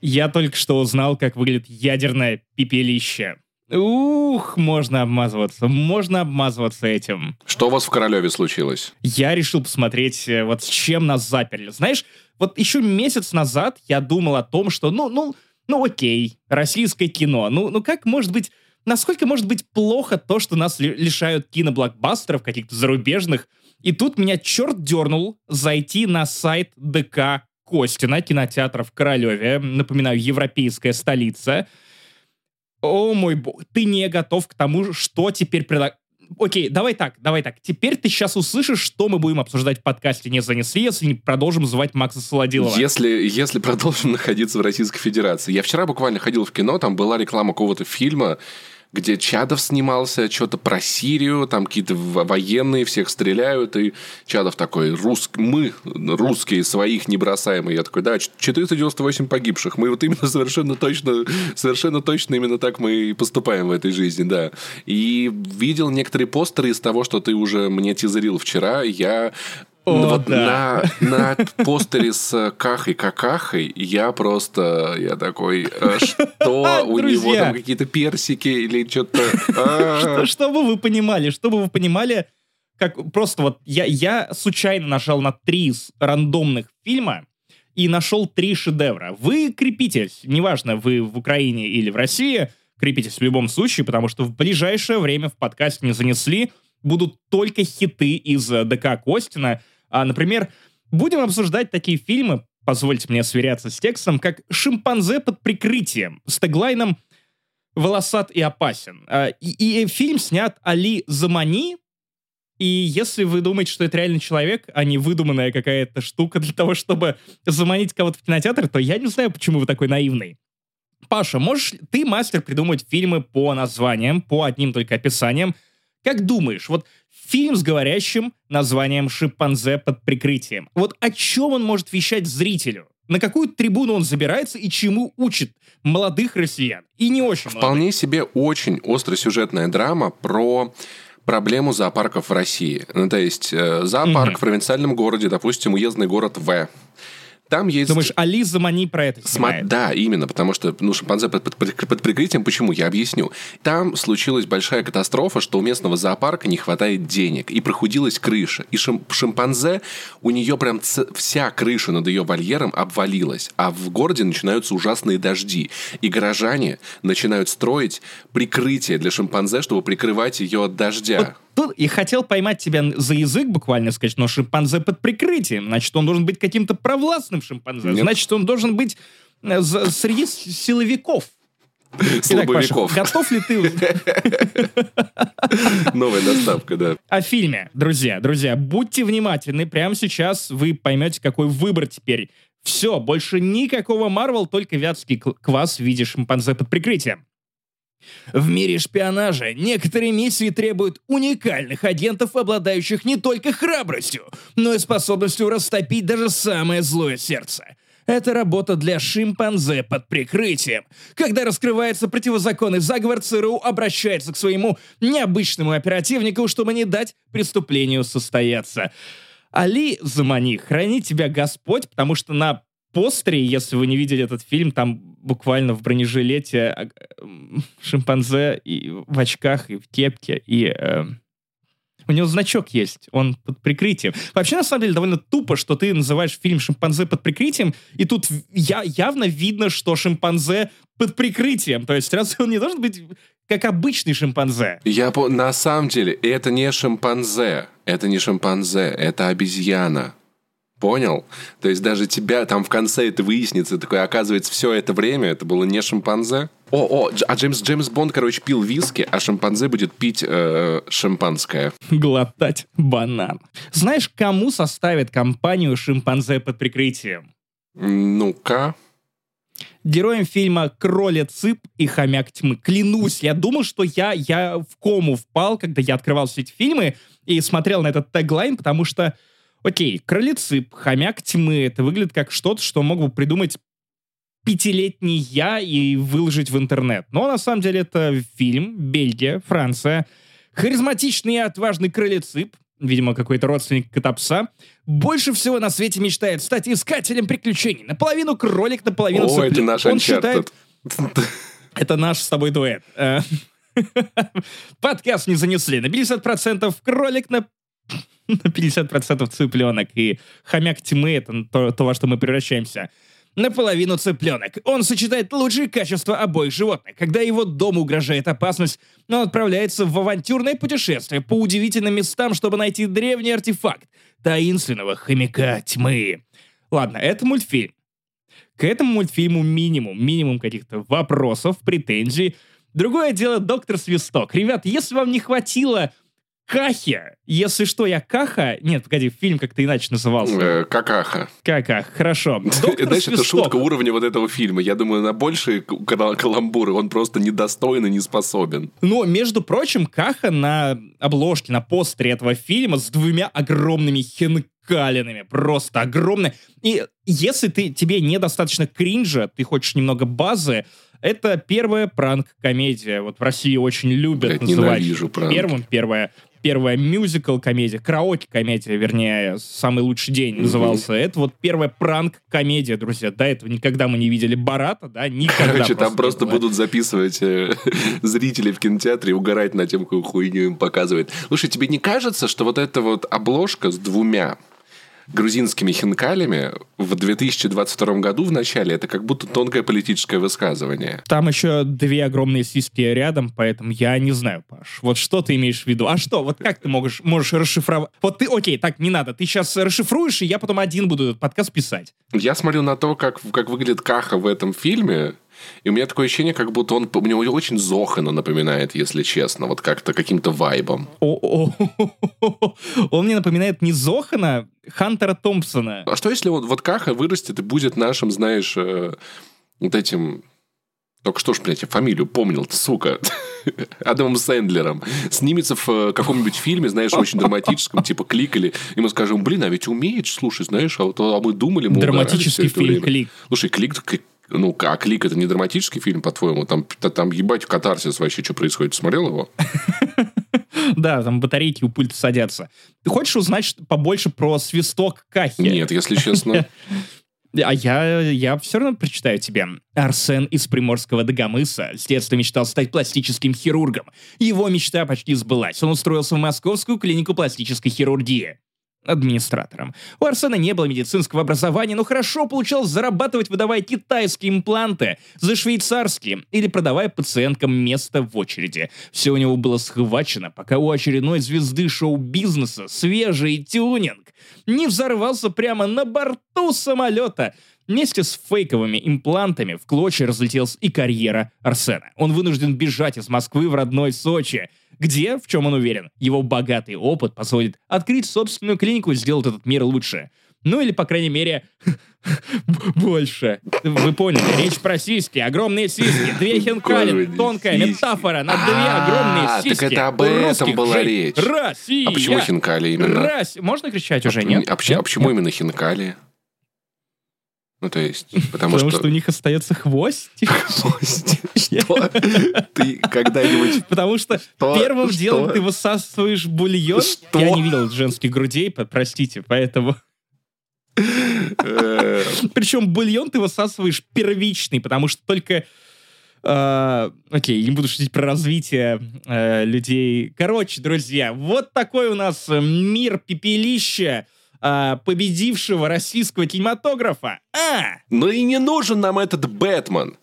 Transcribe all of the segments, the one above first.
Я только что узнал, как выглядит ядерное пепелище. Ух, можно обмазываться, можно обмазываться этим. Что у вас в Королеве случилось? Я решил посмотреть, э, вот с чем нас заперли. Знаешь, вот еще месяц назад я думал о том, что, ну, ну, ну окей, российское кино. Ну, ну как может быть, насколько может быть плохо то, что нас лишают киноблокбастеров каких-то зарубежных, и тут меня черт дернул зайти на сайт ДК Костина, кинотеатра в Королеве, напоминаю, европейская столица, о мой бог, ты не готов к тому, что теперь предлагать. Окей, давай так, давай так. Теперь ты сейчас услышишь, что мы будем обсуждать в подкасте «Не занесли», если не продолжим звать Макса Солодилова. Если, если продолжим находиться в Российской Федерации. Я вчера буквально ходил в кино, там была реклама какого-то фильма, где Чадов снимался, что-то про Сирию, там какие-то военные всех стреляют, и Чадов такой, Рус... мы, русские, своих не бросаем. И я такой, да, 498 погибших. Мы вот именно совершенно точно, совершенно точно именно так мы и поступаем в этой жизни, да. И видел некоторые постеры из того, что ты уже мне тизерил вчера. Я о, вот да. на, на постере с Кахой Какахой я просто, я такой, «А что, у него там какие-то персики или что-то... А. Чтобы вы понимали, чтобы вы понимали, как просто вот я, я случайно нажал на три рандомных фильма и нашел три шедевра. Вы крепитесь, неважно, вы в Украине или в России, крепитесь в любом случае, потому что в ближайшее время в подкасте не занесли, будут только хиты из ДК Костина, а, например, будем обсуждать такие фильмы, позвольте мне сверяться с текстом, как «Шимпанзе под прикрытием» с теглайном «Волосат и опасен». А, и, и фильм снят Али Замани, и если вы думаете, что это реальный человек, а не выдуманная какая-то штука для того, чтобы заманить кого-то в кинотеатр, то я не знаю, почему вы такой наивный. Паша, можешь ты мастер придумать фильмы по названиям, по одним только описаниям? Как думаешь, вот Фильм с говорящим названием «Шимпанзе под прикрытием». Вот о чем он может вещать зрителю? На какую трибуну он забирается и чему учит молодых россиян? И не очень Вполне молодых. себе очень остросюжетная драма про проблему зоопарков в России. Ну, то есть э, зоопарк угу. в провинциальном городе, допустим, уездный город В там есть... Думаешь, Али Замани про это снимает? Сма... Да, именно, потому что ну, шимпанзе под, под, под, прикрытием. Почему? Я объясню. Там случилась большая катастрофа, что у местного зоопарка не хватает денег, и прохудилась крыша. И шим... шимпанзе, у нее прям ц... вся крыша над ее вольером обвалилась, а в городе начинаются ужасные дожди. И горожане начинают строить прикрытие для шимпанзе, чтобы прикрывать ее от дождя. Вот Тут и хотел поймать тебя за язык буквально сказать, но шимпанзе под прикрытием. Значит, он должен быть каким-то провластным шимпанзе. Нет. Значит, он должен быть э, среди силовиков. Итак, Паша, готов ли ты... Новая доставка, да. О фильме. Друзья, друзья, будьте внимательны. Прямо сейчас вы поймете, какой выбор теперь. Все, больше никакого Марвел, только вятский квас в виде шимпанзе под прикрытием. В мире шпионажа некоторые миссии требуют уникальных агентов, обладающих не только храбростью, но и способностью растопить даже самое злое сердце. Это работа для шимпанзе под прикрытием. Когда раскрывается противозаконный заговор, ЦРУ обращается к своему необычному оперативнику, чтобы не дать преступлению состояться. Али Замани, храни тебя Господь, потому что на постере, если вы не видели этот фильм, там буквально в бронежилете а, шимпанзе и в очках, и в кепке, и... Э, у него значок есть, он под прикрытием. Вообще, на самом деле, довольно тупо, что ты называешь фильм «Шимпанзе под прикрытием», и тут я, явно видно, что шимпанзе под прикрытием. То есть разве он не должен быть как обычный шимпанзе? Я по... На самом деле, это не шимпанзе. Это не шимпанзе, это обезьяна. Понял? То есть даже тебя там в конце это выяснится, такое, оказывается, все это время это было не шимпанзе. О, о, а Джеймс, Джеймс Бонд, короче, пил виски, а шимпанзе будет пить э, шимпанское. Глотать банан. Знаешь, кому составит компанию шимпанзе под прикрытием? Ну-ка. Героем фильма «Кроля цып» и «Хомяк тьмы». Клянусь, я думал, что я, я в кому впал, когда я открывал все эти фильмы и смотрел на этот теглайн, потому что Окей, кролицып, хомяк тьмы. Это выглядит как что-то, что мог бы придумать пятилетний я и выложить в интернет. Но на самом деле это фильм, Бельгия, Франция. Харизматичный и отважный кролицып видимо, какой-то родственник кота-пса, больше всего на свете мечтает стать искателем приключений. Наполовину кролик, наполовину О, цыпленок. это наш Он считает, это наш с тобой дуэт. Подкаст не занесли. На 50% кролик, на на 50% цыпленок. И хомяк тьмы — это то, то, во что мы превращаемся. Наполовину цыпленок. Он сочетает лучшие качества обоих животных. Когда его дому угрожает опасность, он отправляется в авантюрное путешествие по удивительным местам, чтобы найти древний артефакт таинственного хомяка тьмы. Ладно, это мультфильм. К этому мультфильму минимум, минимум каких-то вопросов, претензий. Другое дело доктор Свисток. Ребят, если вам не хватило Кахи, если что, я Каха... Нет, погоди, фильм как-то иначе назывался. Э, Какаха. Кака, хорошо. Доктор Знаешь, это шутка уровня вот этого фильма. Я думаю, на большие каламбуры он просто недостоин и не способен. Но, между прочим, Каха на обложке, на постере этого фильма с двумя огромными хинкалинами. Просто огромные. И если ты, тебе недостаточно кринжа, ты хочешь немного базы, это первая пранк-комедия. Вот в России очень любят Блядь, называть ненавижу пранки. первым. Первая, первая мюзикл-комедия, караоке-комедия, вернее, «Самый лучший день» назывался. Это вот первая пранк-комедия, друзья. До этого никогда мы не видели Барата, да, никогда. Короче, там не просто будут записывать э, зрители в кинотеатре и угорать над тем, какую хуйню им показывает. Слушай, тебе не кажется, что вот эта вот обложка с двумя грузинскими хинкалями в 2022 году в начале это как будто тонкое политическое высказывание. Там еще две огромные сиськи рядом, поэтому я не знаю, Паш. Вот что ты имеешь в виду? А что? Вот как ты можешь, можешь расшифровать? Вот ты, окей, так, не надо. Ты сейчас расшифруешь, и я потом один буду этот подкаст писать. Я смотрю на то, как, как выглядит Каха в этом фильме, и у меня такое ощущение, как будто он мне очень Зохана напоминает, если честно, вот как-то каким-то вайбом. О, о, Он мне напоминает не Зохана, Хантера Томпсона. А что если вот, вот Каха вырастет и будет нашим, знаешь, э, вот этим... Только что ж, блядь, я фамилию помнил, сука. Адамом Сэндлером. Снимется в э, каком-нибудь фильме, знаешь, очень драматическом, типа «Кликали», и мы скажем, блин, а ведь умеет, слушай, знаешь, а, вот, а мы думали, мы Драматический фильм время». «Клик». Слушай, «Клик», ну, а «Клик» это не драматический фильм, по-твоему? Там, та- там ебать катарсис вообще, что происходит. Смотрел его? Да, там батарейки у пульта садятся. Ты хочешь узнать побольше про свисток Кахи? Нет, если честно. А я, я все равно прочитаю тебе. Арсен из Приморского Дагомыса с детства мечтал стать пластическим хирургом. Его мечта почти сбылась. Он устроился в Московскую клинику пластической хирургии администратором. У Арсена не было медицинского образования, но хорошо получалось зарабатывать, выдавая китайские импланты за швейцарские или продавая пациенткам место в очереди. Все у него было схвачено, пока у очередной звезды шоу-бизнеса свежий тюнинг не взорвался прямо на борту самолета. Вместе с фейковыми имплантами в клочья разлетелась и карьера Арсена. Он вынужден бежать из Москвы в родной Сочи, где, в чем он уверен, его богатый опыт позволит открыть собственную клинику и сделать этот мир лучше. Ну или, по крайней мере, больше. Вы поняли, речь про сиськи, огромные сиськи, две хинкали, тонкая метафора на две А, огромные так сиськи. это об этом была речь. Россия! А почему хинкали именно? Рась... Можно кричать уже, нет? А, почему- а почему именно хинкали? Ну, то есть, потому, Потому что... что у них остается хвостик. Что? Ты когда-нибудь... Потому что Что? первым Что? делом ты высасываешь бульон. Что? Я не видел женских грудей, простите, поэтому... э, Причем бульон ты высасываешь первичный, потому что только... э, Окей, не буду шутить про развитие э, людей. Короче, друзья, вот такой у нас мир пепелища э, победившего российского кинематографа. А! Ну и не нужен нам этот Бэтмен.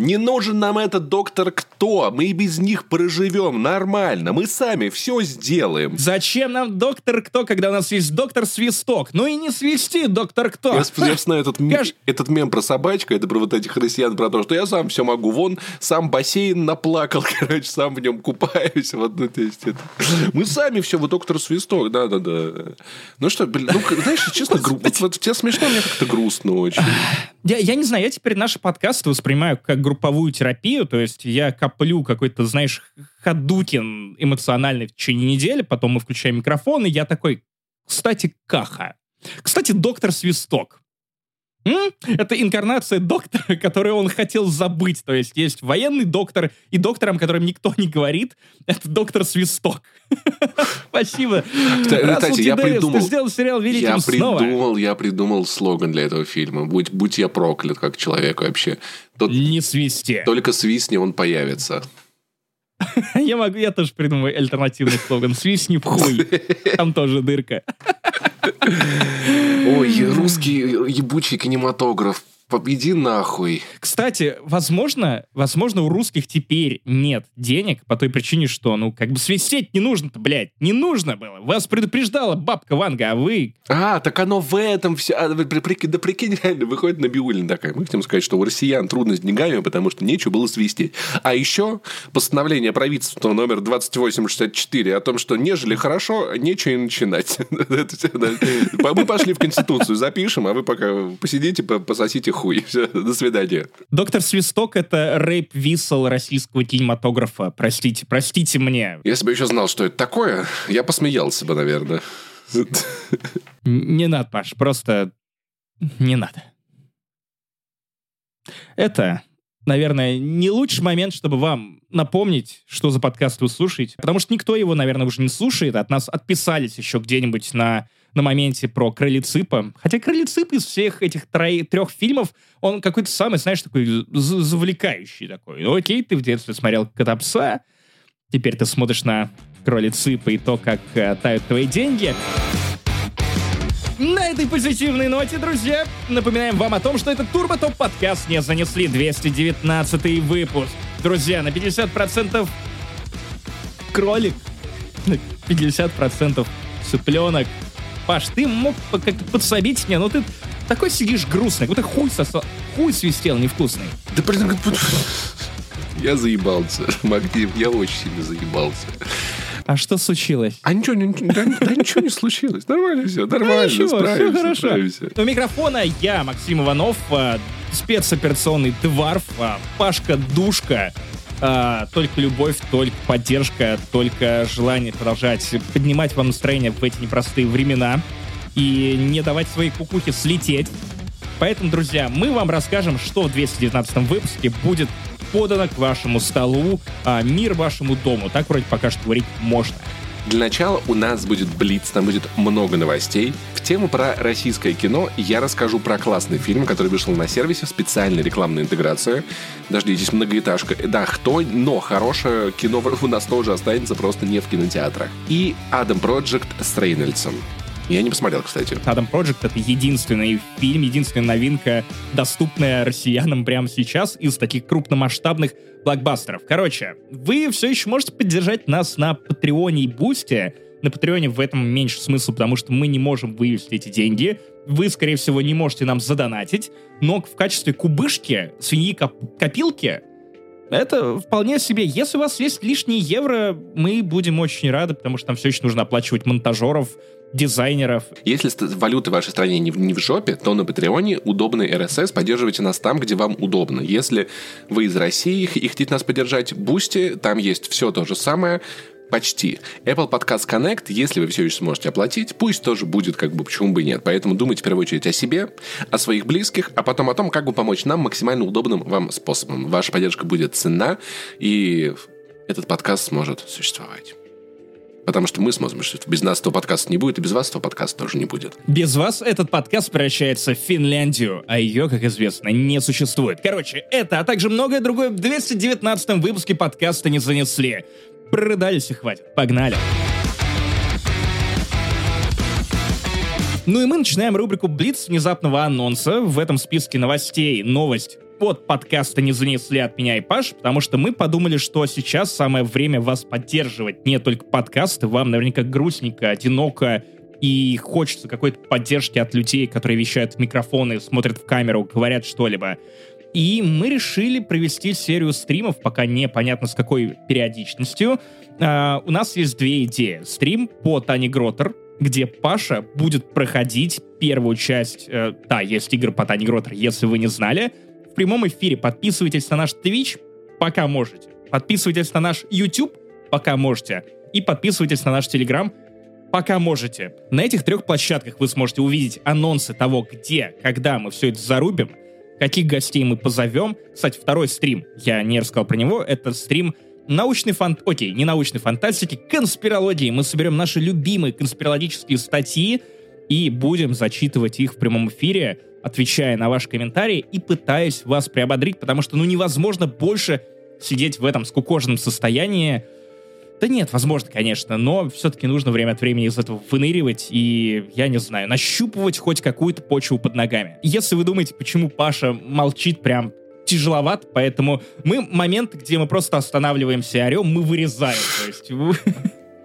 Не нужен нам этот доктор Кто. Мы и без них проживем нормально. Мы сами все сделаем. Зачем нам доктор кто, когда у нас есть доктор Свисток? Ну и не свисти, доктор кто. Я, я знаю этот, м- Каш- этот мем про собачку, это про вот этих россиян, про то, что я сам все могу. Вон, сам бассейн наплакал, короче, сам в нем купаюсь. Вот, ну, то есть это... Мы сами все, вы доктор Свисток, да-да-да. Ну что, блин, ну, знаешь, честно, гру- вот, вот тебе смешно, мне как-то грустно очень. Я, я не знаю, я теперь наши подкасты воспринимаю как групповую терапию, то есть я коплю какой-то, знаешь, ходукин эмоциональный в течение недели, потом мы включаем микрофон, и я такой, кстати, Каха. Кстати, доктор Свисток. М? Это инкарнация доктора, которую он хотел забыть. То есть есть военный доктор и доктором, которым никто не говорит, это доктор Свисток. Спасибо. Кстати, я придумал, сделал сериал я великим снова. придумал, я придумал слоган для этого фильма. Будь, будь я проклят, как человек вообще. Тот, Не свисти. только свистни, он появится. Я могу, я тоже придумаю альтернативный слоган. Свистни в хуй. Там тоже дырка. Ой, русский ебучий кинематограф. Иди нахуй. Кстати, возможно, возможно, у русских теперь нет денег по той причине, что, ну, как бы свистеть не нужно-то, блядь. Не нужно было. Вас предупреждала бабка Ванга, а вы... А, так оно в этом все. А, прикинь, да прикинь, реально, выходит Набиулина такая. Мы хотим сказать, что у россиян трудно с деньгами, потому что нечего было свистеть. А еще постановление правительства номер 2864 о том, что нежели хорошо, нечего и начинать. Мы пошли в Конституцию, запишем, а вы пока посидите, по- пососите хуй. Все, до свидания. Доктор Свисток — это рэп-висел российского кинематографа. Простите, простите мне. Если бы еще знал, что это такое, я посмеялся бы, наверное. Не надо, Паш, просто не надо. Это, наверное, не лучший момент, чтобы вам напомнить, что за подкаст вы слушаете. Потому что никто его, наверное, уже не слушает. От нас отписались еще где-нибудь на, на моменте про Крыльципа. Хотя Крыльцип из всех этих трои- трех фильмов, он какой-то самый, знаешь, такой завлекающий такой. Ну окей, ты в детстве смотрел Кота-пса, теперь ты смотришь на Кролиципа и то, как э, тают твои деньги. На этой позитивной ноте, друзья, напоминаем вам о том, что этот Турбо Топ подкаст не занесли 219 выпуск. Друзья, на 50% кролик, на 50% цыпленок. Паш, ты мог как-то подсобить мне, но ты такой сидишь грустный, как будто хуй, сосал, хуй свистел невкусный. Да блин, я заебался, Максим, я очень сильно заебался. А что случилось? А ничего, не- да, да ничего не случилось. Нормально все, нормально, ничего, всё справимся, хорошо. справимся. У микрофона я, Максим Иванов, а, спецоперационный Дварф, а, Пашка Душка. А, только любовь, только поддержка, только желание продолжать поднимать вам настроение в эти непростые времена и не давать своей кукухе слететь. Поэтому, друзья, мы вам расскажем, что в 219 выпуске будет подано к вашему столу, а, мир вашему дому. Так вроде пока что говорить можно. Для начала у нас будет Блиц, там будет много новостей. В тему про российское кино я расскажу про классный фильм, который вышел на сервисе, специальная рекламная интеграция. Дождитесь, многоэтажка. Да, кто, но хорошее кино у нас тоже останется, просто не в кинотеатрах. И Адам Проджект с Рейнольдсом. Я не посмотрел, кстати. Адам Project — это единственный фильм, единственная новинка, доступная россиянам прямо сейчас из таких крупномасштабных блокбастеров. Короче, вы все еще можете поддержать нас на Патреоне и Бусте. На Патреоне в этом меньше смысла, потому что мы не можем вывести эти деньги. Вы, скорее всего, не можете нам задонатить. Но в качестве кубышки, свиньи-копилки, это вполне себе. Если у вас есть лишние евро, мы будем очень рады, потому что нам все еще нужно оплачивать монтажеров, дизайнеров, Если валюты в вашей стране не в, не в жопе, то на Патреоне удобный RSS, поддерживайте нас там, где вам удобно. Если вы из России и хотите нас поддержать, Бусти, там есть все то же самое, почти. Apple Podcast Connect, если вы все еще сможете оплатить, пусть тоже будет, как бы, почему бы и нет. Поэтому думайте в первую очередь о себе, о своих близких, а потом о том, как бы помочь нам максимально удобным вам способом. Ваша поддержка будет ценна, и этот подкаст сможет существовать. Потому что мы смотрим, что без нас этого подкаста не будет, и без вас этого подкаста тоже не будет. Без вас этот подкаст превращается в Финляндию, а ее, как известно, не существует. Короче, это, а также многое другое в 219 выпуске подкаста не занесли. Прорыдались и хватит. Погнали. Ну и мы начинаем рубрику «Блиц» внезапного анонса. В этом списке новостей новость от подкаста не занесли от меня и Паш, потому что мы подумали, что сейчас самое время вас поддерживать. Не только подкасты, вам наверняка грустненько, одиноко, и хочется какой-то поддержки от людей, которые вещают в микрофоны, смотрят в камеру, говорят что-либо. И мы решили провести серию стримов, пока непонятно с какой периодичностью. А, у нас есть две идеи. Стрим по Тане Гротер, где Паша будет проходить первую часть... э, да, есть игры по Тане Гротер, если вы не знали. В прямом эфире подписывайтесь на наш Twitch, пока можете. Подписывайтесь на наш YouTube, пока можете. И подписывайтесь на наш Telegram, пока можете. На этих трех площадках вы сможете увидеть анонсы того, где, когда мы все это зарубим, каких гостей мы позовем. Кстати, второй стрим, я не рассказал про него, это стрим научной фант... Окей, не научной фантастики, конспирологии. Мы соберем наши любимые конспирологические статьи и будем зачитывать их в прямом эфире, отвечая на ваши комментарии и пытаясь вас приободрить, потому что ну невозможно больше сидеть в этом скукоженном состоянии, да нет, возможно, конечно, но все-таки нужно время от времени из этого выныривать и, я не знаю, нащупывать хоть какую-то почву под ногами. Если вы думаете, почему Паша молчит прям тяжеловат, поэтому мы момент, где мы просто останавливаемся и орем, мы вырезаем. То есть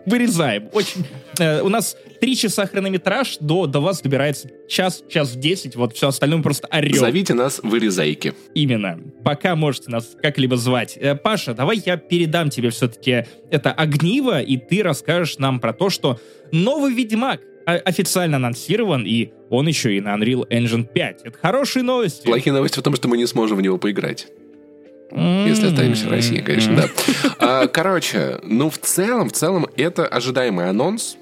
вырезаем. Очень. Э, у нас три часа хронометраж, до, до вас добирается час, час десять, вот все остальное просто орем. Зовите нас вырезайки. Именно. Пока можете нас как-либо звать. Э, Паша, давай я передам тебе все-таки это огниво, и ты расскажешь нам про то, что новый Ведьмак официально анонсирован, и он еще и на Unreal Engine 5. Это хорошие новости. Плохие новости в том, что мы не сможем в него поиграть. Если останемся в России, конечно, да. А, короче, ну, в целом, в целом, это ожидаемый анонс,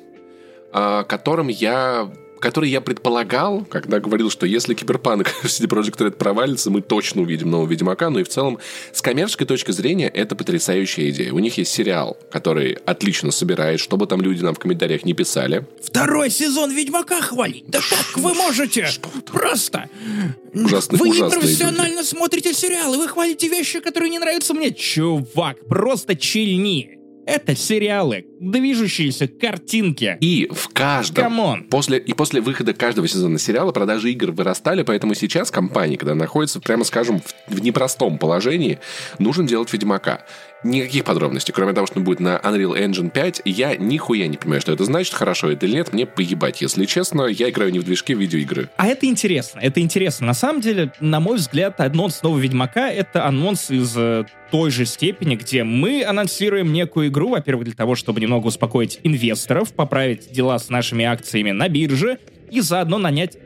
а, которым я который я предполагал, когда говорил, что если Киберпанк CD Projekt Red провалится, мы точно увидим нового Ведьмака. Ну и в целом, с коммерческой точки зрения, это потрясающая идея. У них есть сериал, который отлично собирает, чтобы там люди нам в комментариях не писали. Второй сезон Ведьмака хвалить? Да как вы можете? Просто! Ужасный, вы ужасные непрофессионально люди. смотрите сериалы, вы хвалите вещи, которые не нравятся мне. Чувак, просто чильни. Это сериалы, движущиеся картинки. И в каждом... Come on. После, и после выхода каждого сезона сериала продажи игр вырастали, поэтому сейчас компания, когда находится, прямо скажем, в, в непростом положении, нужно делать Ведьмака. Никаких подробностей, кроме того, что будет на Unreal Engine 5. Я нихуя не понимаю, что это значит, хорошо это или нет. Мне поебать, если честно. Я играю не в движке видеоигры. А это интересно, это интересно. На самом деле, на мой взгляд, анонс нового Ведьмака — это анонс из э, той же степени, где мы анонсируем некую игру, во-первых, для того, чтобы немного успокоить инвесторов, поправить дела с нашими акциями на бирже и заодно нанять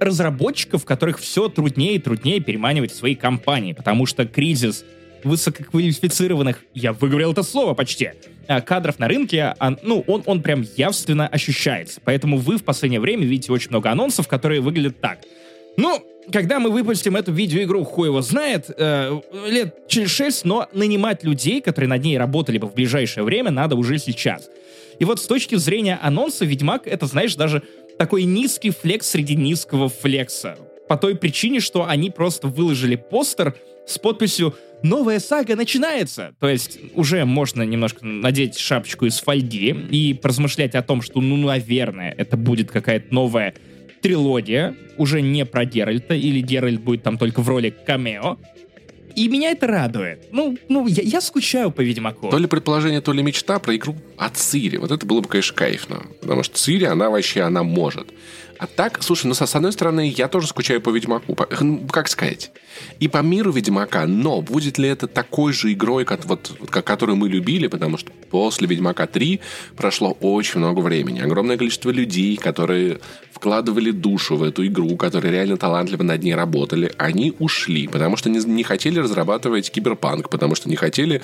разработчиков, которых все труднее и труднее переманивать в свои компании, потому что кризис высококвалифицированных, я выговорил это слово почти, а, кадров на рынке, а, ну, он, он прям явственно ощущается. Поэтому вы в последнее время видите очень много анонсов, которые выглядят так. Ну, когда мы выпустим эту видеоигру, хуй его знает, э, лет через шесть, но нанимать людей, которые над ней работали бы в ближайшее время, надо уже сейчас. И вот с точки зрения анонса, Ведьмак — это, знаешь, даже такой низкий флекс среди низкого флекса. По той причине, что они просто выложили постер с подписью новая сага начинается. То есть уже можно немножко надеть шапочку из фольги и поразмышлять о том, что, ну, наверное, это будет какая-то новая трилогия, уже не про Геральта, или Геральт будет там только в роли камео. И меня это радует. Ну, ну я, я скучаю по Ведьмаку. То ли предположение, то ли мечта про игру от Цири. Вот это было бы, конечно, кайфно. Потому что Цири, она вообще, она может. А так, слушай, ну, с одной стороны, я тоже скучаю по Ведьмаку. По, ну, как сказать? И по миру Ведьмака, но будет ли это такой же игрой, как, вот, как, которую мы любили, потому что после Ведьмака 3 прошло очень много времени. Огромное количество людей, которые вкладывали душу в эту игру, которые реально талантливо над ней работали, они ушли, потому что не, не хотели разрабатывать киберпанк, потому что не хотели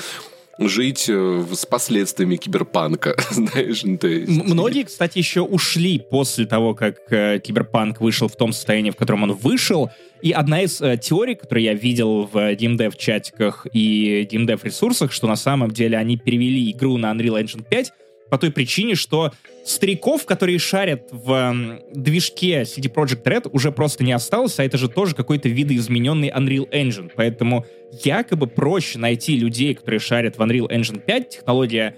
жить э, с последствиями киберпанка, знаешь, ну, то есть... Многие, кстати, еще ушли после того, как э, киберпанк вышел в том состоянии, в котором он вышел, и одна из э, теорий, которую я видел в DMDev чатиках и DMDev ресурсах, что на самом деле они перевели игру на Unreal Engine 5 по той причине, что стариков, которые шарят в э, движке CD Projekt Red, уже просто не осталось, а это же тоже какой-то видоизмененный Unreal Engine. Поэтому якобы проще найти людей, которые шарят в Unreal Engine 5, технология,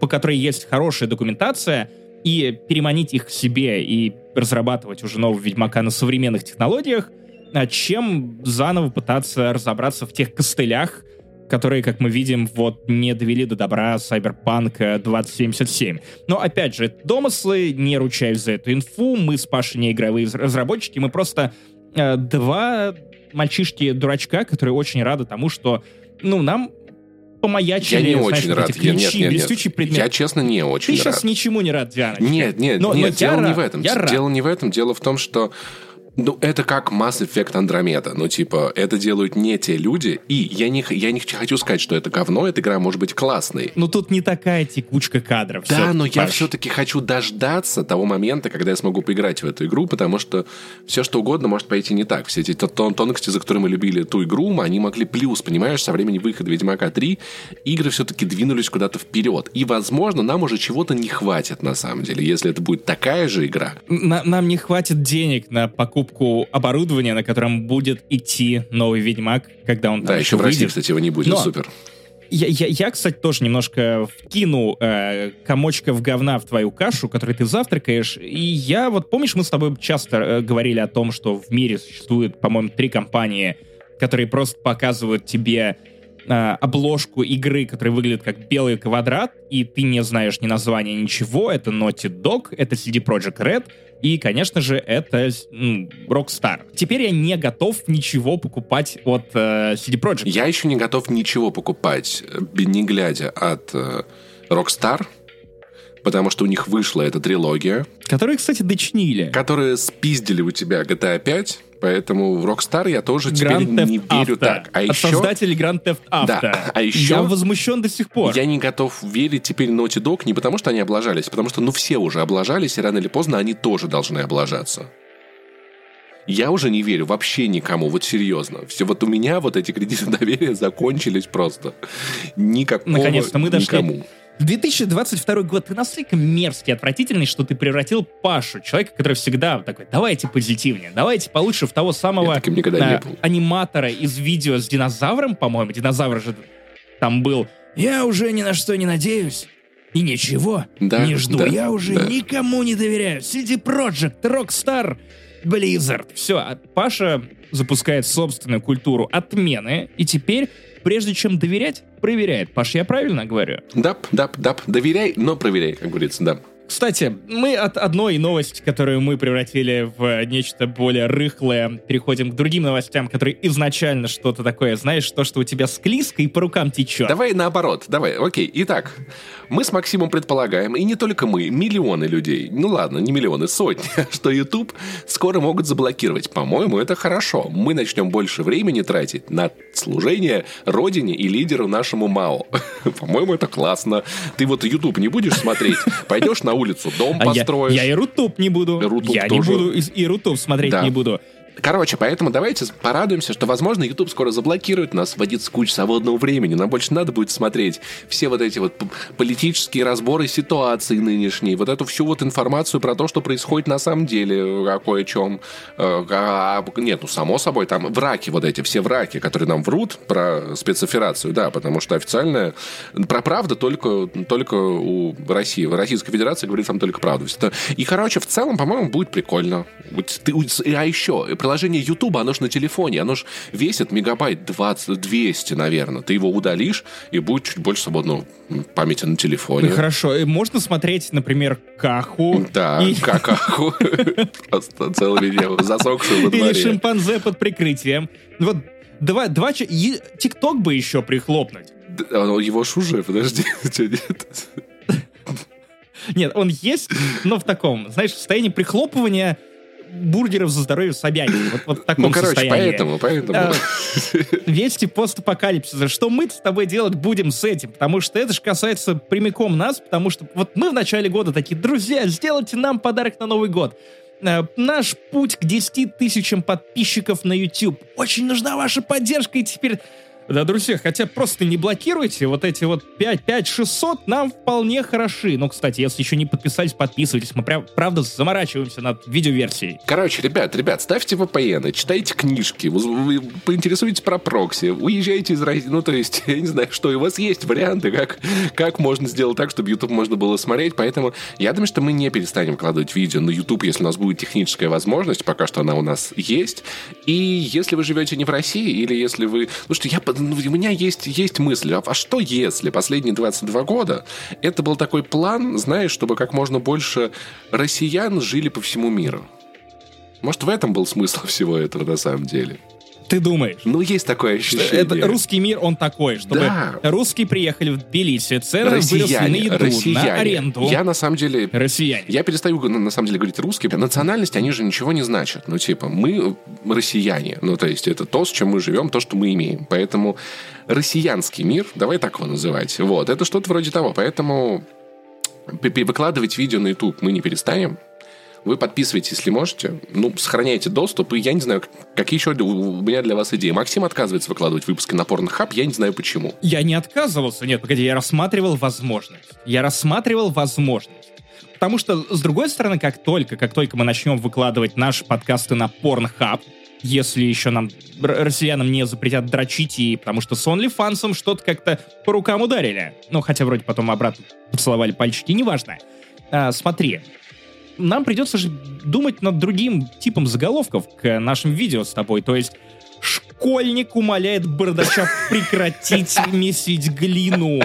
по которой есть хорошая документация, и переманить их к себе и разрабатывать уже нового Ведьмака на современных технологиях, а, чем заново пытаться разобраться в тех костылях, которые, как мы видим, вот не довели до добра Cyberpunk 2077. Но, опять же, домыслы, не ручаюсь за эту инфу, мы с Пашей не игровые разработчики, мы просто э, два мальчишки-дурачка, которые очень рады тому, что, ну, нам помаячили, Я не знаешь, очень вот рад. эти Я, ключи, нет, нет, блестючий нет. предмет. Я, честно, не очень Ты рад. сейчас ничему не рад, Диана. Нет, нет, но, нет, но я дело не рад, в этом. Я рад. Дело не в этом. Дело в том, что Ну, это как Mass Effect Andromeda. Ну, типа, это делают не те люди. И я не, я не хочу сказать, что это говно. Эта игра может быть классной. Ну, тут не такая текучка кадров. Да, но я все-таки хочу дождаться того момента, когда я смогу поиграть в эту игру, потому что все, что угодно может пойти не так. Все эти тон тонкости, за которые мы любили эту игру, они могли плюс, понимаешь, со времени выхода Ведьмака 3 игры все-таки двинулись куда-то вперед. И, возможно, нам уже чего-то не хватит, на самом деле, если это будет такая же игра. На, нам не хватит денег на покупку покупку оборудования, на котором будет идти новый Ведьмак, когда он Да, еще в России, кстати, его не будет, Но супер. Я, я, я, кстати, тоже немножко вкину э, комочков говна в твою кашу, которой ты завтракаешь. И я вот, помнишь, мы с тобой часто э, говорили о том, что в мире существует, по-моему, три компании, которые просто показывают тебе э, обложку игры, которая выглядит как белый квадрат, и ты не знаешь ни названия, ничего. Это Naughty Dog, это CD Projekt Red, и, конечно же, это ну, Rockstar. Теперь я не готов ничего покупать от э, CD Projekt. Я еще не готов ничего покупать, э, не глядя от э, Rockstar, потому что у них вышла эта трилогия. Которые, кстати, дочинили. Которые спиздили у тебя GTA 5, поэтому в Rockstar я тоже Grand теперь Theft не верю Auto. так. А От еще... создателей Grand Theft Auto. Да, а еще... Я возмущен до сих пор. Я не готов верить теперь Naughty Dog не потому, что они облажались, потому что, ну, все уже облажались, и рано или поздно они тоже должны облажаться. Я уже не верю вообще никому, вот серьезно. Все, вот у меня вот эти кредиты доверия закончились просто. Никакого Наконец-то мы дошли никому. 2022 год, ты настолько мерзкий, отвратительный, что ты превратил Пашу, человека, который всегда такой, давайте позитивнее, давайте получше в того самого э, аниматора из видео с динозавром, по-моему, динозавр же там был. Я уже ни на что не надеюсь. И ничего да, не жду. Да, я уже да. никому не доверяю. CD Projekt, Rockstar, Blizzard. Все, а Паша запускает собственную культуру отмены, и теперь прежде чем доверять, проверяет. Паш, я правильно говорю? Дап, дап, дап. Доверяй, но проверяй, как говорится, да. Кстати, мы от одной новости, которую мы превратили в нечто более рыхлое, переходим к другим новостям, которые изначально что-то такое, знаешь, то, что у тебя склизко и по рукам течет. Давай наоборот, давай, окей. Итак, мы с Максимом предполагаем, и не только мы, миллионы людей, ну ладно, не миллионы, сотни, что YouTube скоро могут заблокировать. По-моему, это хорошо. Мы начнем больше времени тратить на служение родине и лидеру нашему МАО. По-моему, это классно. Ты вот YouTube не будешь смотреть, пойдешь на улицу, дома построишь. Я, я и Рутуб не буду. Рутуб я тоже. не буду и, и Рутуб смотреть да. не буду. Короче, поэтому давайте порадуемся, что, возможно, YouTube скоро заблокирует нас, вводит с кучей свободного времени. Нам больше надо будет смотреть все вот эти вот политические разборы ситуации нынешней, вот эту всю вот информацию про то, что происходит на самом деле, о кое-чем. Э, а, нет, ну, само собой, там враки вот эти, все враки, которые нам врут про спецоперацию, да, потому что официальная, про правду только, только у России, Российской Федерации говорит там только правду. И, короче, в целом, по-моему, будет прикольно. А еще, приложение YouTube, оно же на телефоне, оно же весит мегабайт 20, 200, наверное. Ты его удалишь, и будет чуть больше свободного памяти на телефоне. Хорошо, и можно смотреть, например, Каху. Да, и... Какаху. Просто целое видео, засохшую во дворе. Или шимпанзе под прикрытием. Вот два, два, ТикТок бы еще прихлопнуть. Его ж уже, подожди, нет? Нет, он есть, но в таком, знаешь, состоянии прихлопывания бургеров за здоровье Собянина. Вот, вот в таком ну, короче, состоянии. поэтому, поэтому. А, вести постапокалипсиса. Что мы с тобой делать будем с этим? Потому что это же касается прямиком нас, потому что вот мы в начале года такие, друзья, сделайте нам подарок на Новый год. Э, наш путь к 10 тысячам подписчиков на YouTube. Очень нужна ваша поддержка, и теперь да, друзья, хотя просто не блокируйте, вот эти вот 5, 5, 600 нам вполне хороши. Ну, кстати, если еще не подписались, подписывайтесь. Мы прям, правда, заморачиваемся над видеоверсией. Короче, ребят, ребят, ставьте VPN, читайте книжки, вы, поинтересуйтесь про прокси, уезжайте из России, ну, то есть, я не знаю, что, и у вас есть варианты, как, как можно сделать так, чтобы YouTube можно было смотреть, поэтому я думаю, что мы не перестанем вкладывать видео на YouTube, если у нас будет техническая возможность, пока что она у нас есть, и если вы живете не в России, или если вы... Ну, что я ну, у меня есть, есть мысль, а, а что если последние 22 года это был такой план, знаешь, чтобы как можно больше россиян жили по всему миру? Может, в этом был смысл всего этого на самом деле? Ты думаешь? Ну, есть такое ощущение. Это русский мир, он такой, чтобы Да. русские приехали в Тбилиси, цены выросли на Россияне, еду, россияне. на аренду. Я на самом деле Россияне. Я перестаю, на самом деле, говорить русский. Национальности, они же ничего не значат. Ну, типа, мы россияне. Ну, то есть, это то, с чем мы живем, то, что мы имеем. Поэтому россиянский мир, давай так его называть, вот, это что-то вроде того. Поэтому выкладывать видео на YouTube мы не перестанем. Вы подписывайтесь, если можете. Ну, сохраняйте доступ. И я не знаю, какие еще у меня для вас идеи. Максим отказывается выкладывать выпуски на Pornhub. Я не знаю, почему. Я не отказывался, нет, погоди, я рассматривал возможность. Я рассматривал возможность. Потому что, с другой стороны, как только, как только мы начнем выкладывать наши подкасты на Pornhub, если еще нам, россиянам, не запретят дрочить, и потому что с OnlyFans что-то как-то по рукам ударили. Ну, хотя вроде потом обратно поцеловали пальчики, неважно. А, смотри, нам придется же думать над другим типом заголовков к нашим видео с тобой. То есть школьник умоляет бардача прекратить месить глину.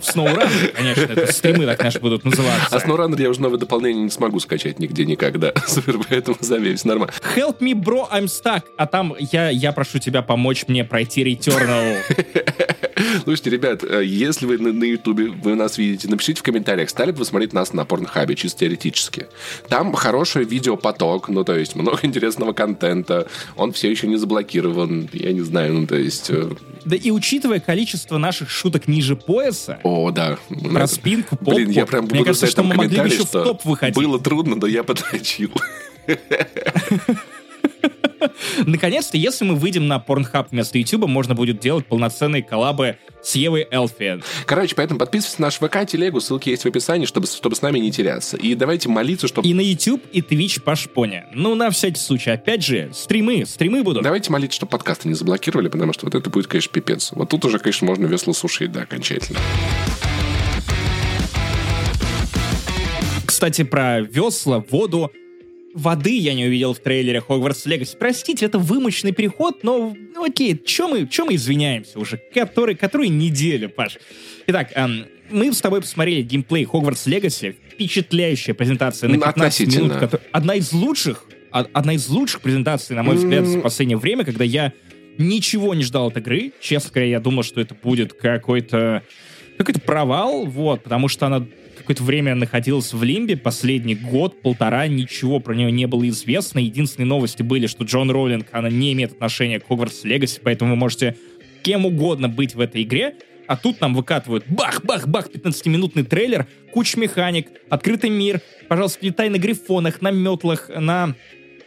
SnowRunner, конечно, это стримы так, конечно, будут называться. А SnowRunner я уже новое дополнение не смогу скачать нигде никогда. Супер, поэтому забей, все нормально. Help me, bro, I'm stuck. А там я, я прошу тебя помочь мне пройти Returnal. Слушайте, ребят, э, если вы на, на Ютубе, вы нас видите, напишите в комментариях, стали бы вы смотреть нас на Порнхабе, чисто теоретически. Там хороший видеопоток, ну, то есть много интересного контента, он все еще не заблокирован, я не знаю, ну, то есть... Да и учитывая количество наших шуток ниже пояса, О, да. про спинку, попу, Блин, я прям мне буду кажется, писать что мы могли бы еще в топ выходить. Было трудно, но я подрочил. Наконец-то, если мы выйдем на Pornhub вместо YouTube, можно будет делать полноценные коллабы с Евой Элфи. Короче, поэтому подписывайтесь на наш ВК, телегу, ссылки есть в описании, чтобы, чтобы с нами не теряться. И давайте молиться, чтобы... И на YouTube, и Twitch по шпоне. Ну, на всякий случай. Опять же, стримы, стримы будут. Давайте молиться, чтобы подкасты не заблокировали, потому что вот это будет, конечно, пипец. Вот тут уже, конечно, можно весло сушить, да, окончательно. Кстати, про весла, воду. Воды я не увидел в трейлере Hogwarts Legacy. Простите, это вымощенный переход, но ну, окей, чё мы, чё мы извиняемся уже? Который, которую неделю, Паш? Итак, эм, мы с тобой посмотрели геймплей Hogwarts Legacy. Впечатляющая презентация на Ну, 15 минут. относительно. кото- Одна из лучших, а- одна из лучших презентаций, на мой взгляд, за М. последнее время, когда я ничего не ждал от игры. Честно говоря, я думал, что это будет какой-то какой-то провал, вот, потому что она какое-то время находилась в Лимбе, последний год, полтора, ничего про нее не было известно. Единственные новости были, что Джон Роулинг, она не имеет отношения к Hogwarts Legacy, поэтому вы можете кем угодно быть в этой игре, а тут нам выкатывают бах-бах-бах 15-минутный трейлер, куча механик, открытый мир, пожалуйста, летай на грифонах, на метлах, на...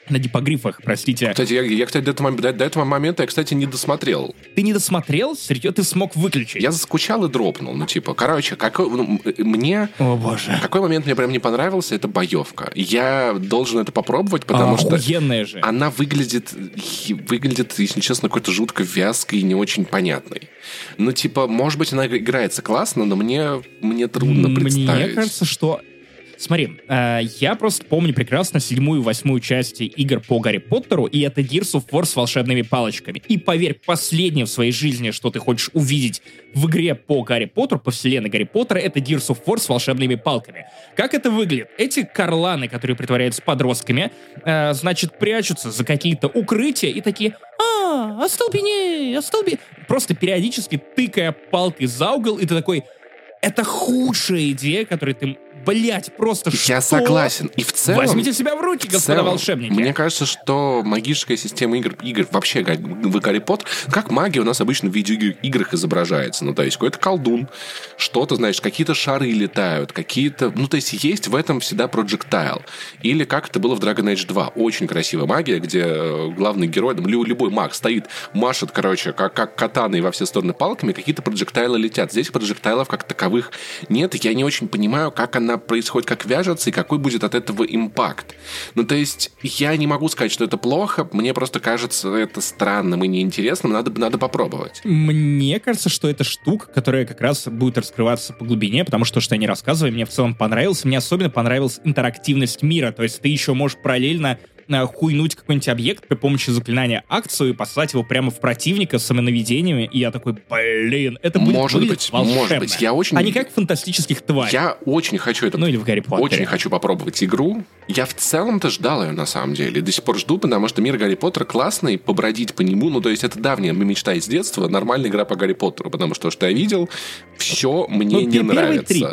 на дипогрифах, простите. Кстати, я, я, кстати, до этого, до, до этого момента я, кстати, не досмотрел. Ты не досмотрел? Серьезно? Ты смог выключить? Я заскучал и дропнул. Ну, типа, короче, какой, ну, м- мне... О, боже. Какой момент мне прям не понравился, это боевка. Я должен это попробовать, потому что Охуенная же. она выглядит, выглядит, если честно, какой-то жутко вязкой и не очень понятной. Ну, типа, может быть, она играется классно, но мне, мне трудно представить. Мне кажется, что... Смотри, э, я просто помню прекрасно седьмую и восьмую части игр по Гарри Поттеру, и это Gears of War с волшебными палочками. И поверь, последнее в своей жизни, что ты хочешь увидеть в игре по Гарри Поттеру, по вселенной Гарри Поттера, это Gears of War с волшебными палками. Как это выглядит? Эти карланы, которые притворяются подростками, э, значит, прячутся за какие-то укрытия и такие «А, остолбеней, остолбеней!» Просто периодически тыкая палкой за угол, и ты такой это худшая идея, которую ты, блять, просто Я что? согласен. И в целом... Возьмите себя в руки, В господа целом, волшебники. Мне кажется, что магическая система игр, игр вообще как в Гарри Поттер, как магия у нас обычно в видеоиграх изображается. Ну, то есть какой-то колдун, что-то, знаешь, какие-то шары летают, какие-то... Ну, то есть есть в этом всегда проджектайл. Или как это было в Dragon Age 2. Очень красивая магия, где э, главный герой, там, лю- любой маг стоит, машет, короче, как, как катаной во все стороны палками, какие-то проджектайлы летят. Здесь проджектайлов как таковых нет, и я не очень понимаю, как она происходит, как вяжется, и какой будет от этого импакт. Ну, то есть, я не могу сказать, что это плохо, мне просто кажется это странным и неинтересным, надо, надо попробовать. Мне кажется, что это штука, которая как раз будет раскрываться по глубине, потому что, что я не рассказываю, мне в целом понравилось. Мне особенно понравилась интерактивность мира, то есть ты еще можешь параллельно хуйнуть какой-нибудь объект при помощи заклинания акцию и послать его прямо в противника с самонаведениями, и я такой, блин, это будет Может быть, волшебно. может быть. Я очень... Не как в фантастических тварей. Я очень хочу это... Ну или в Гарри Поттере. Очень хочу попробовать игру. Я в целом-то ждал ее, на самом деле. До сих пор жду, потому что мир Гарри Поттера классный, побродить по нему. Ну, то есть это давняя мечта из детства, нормальная игра по Гарри Поттеру, потому что, что я видел, все мне Ну, не нравится. три.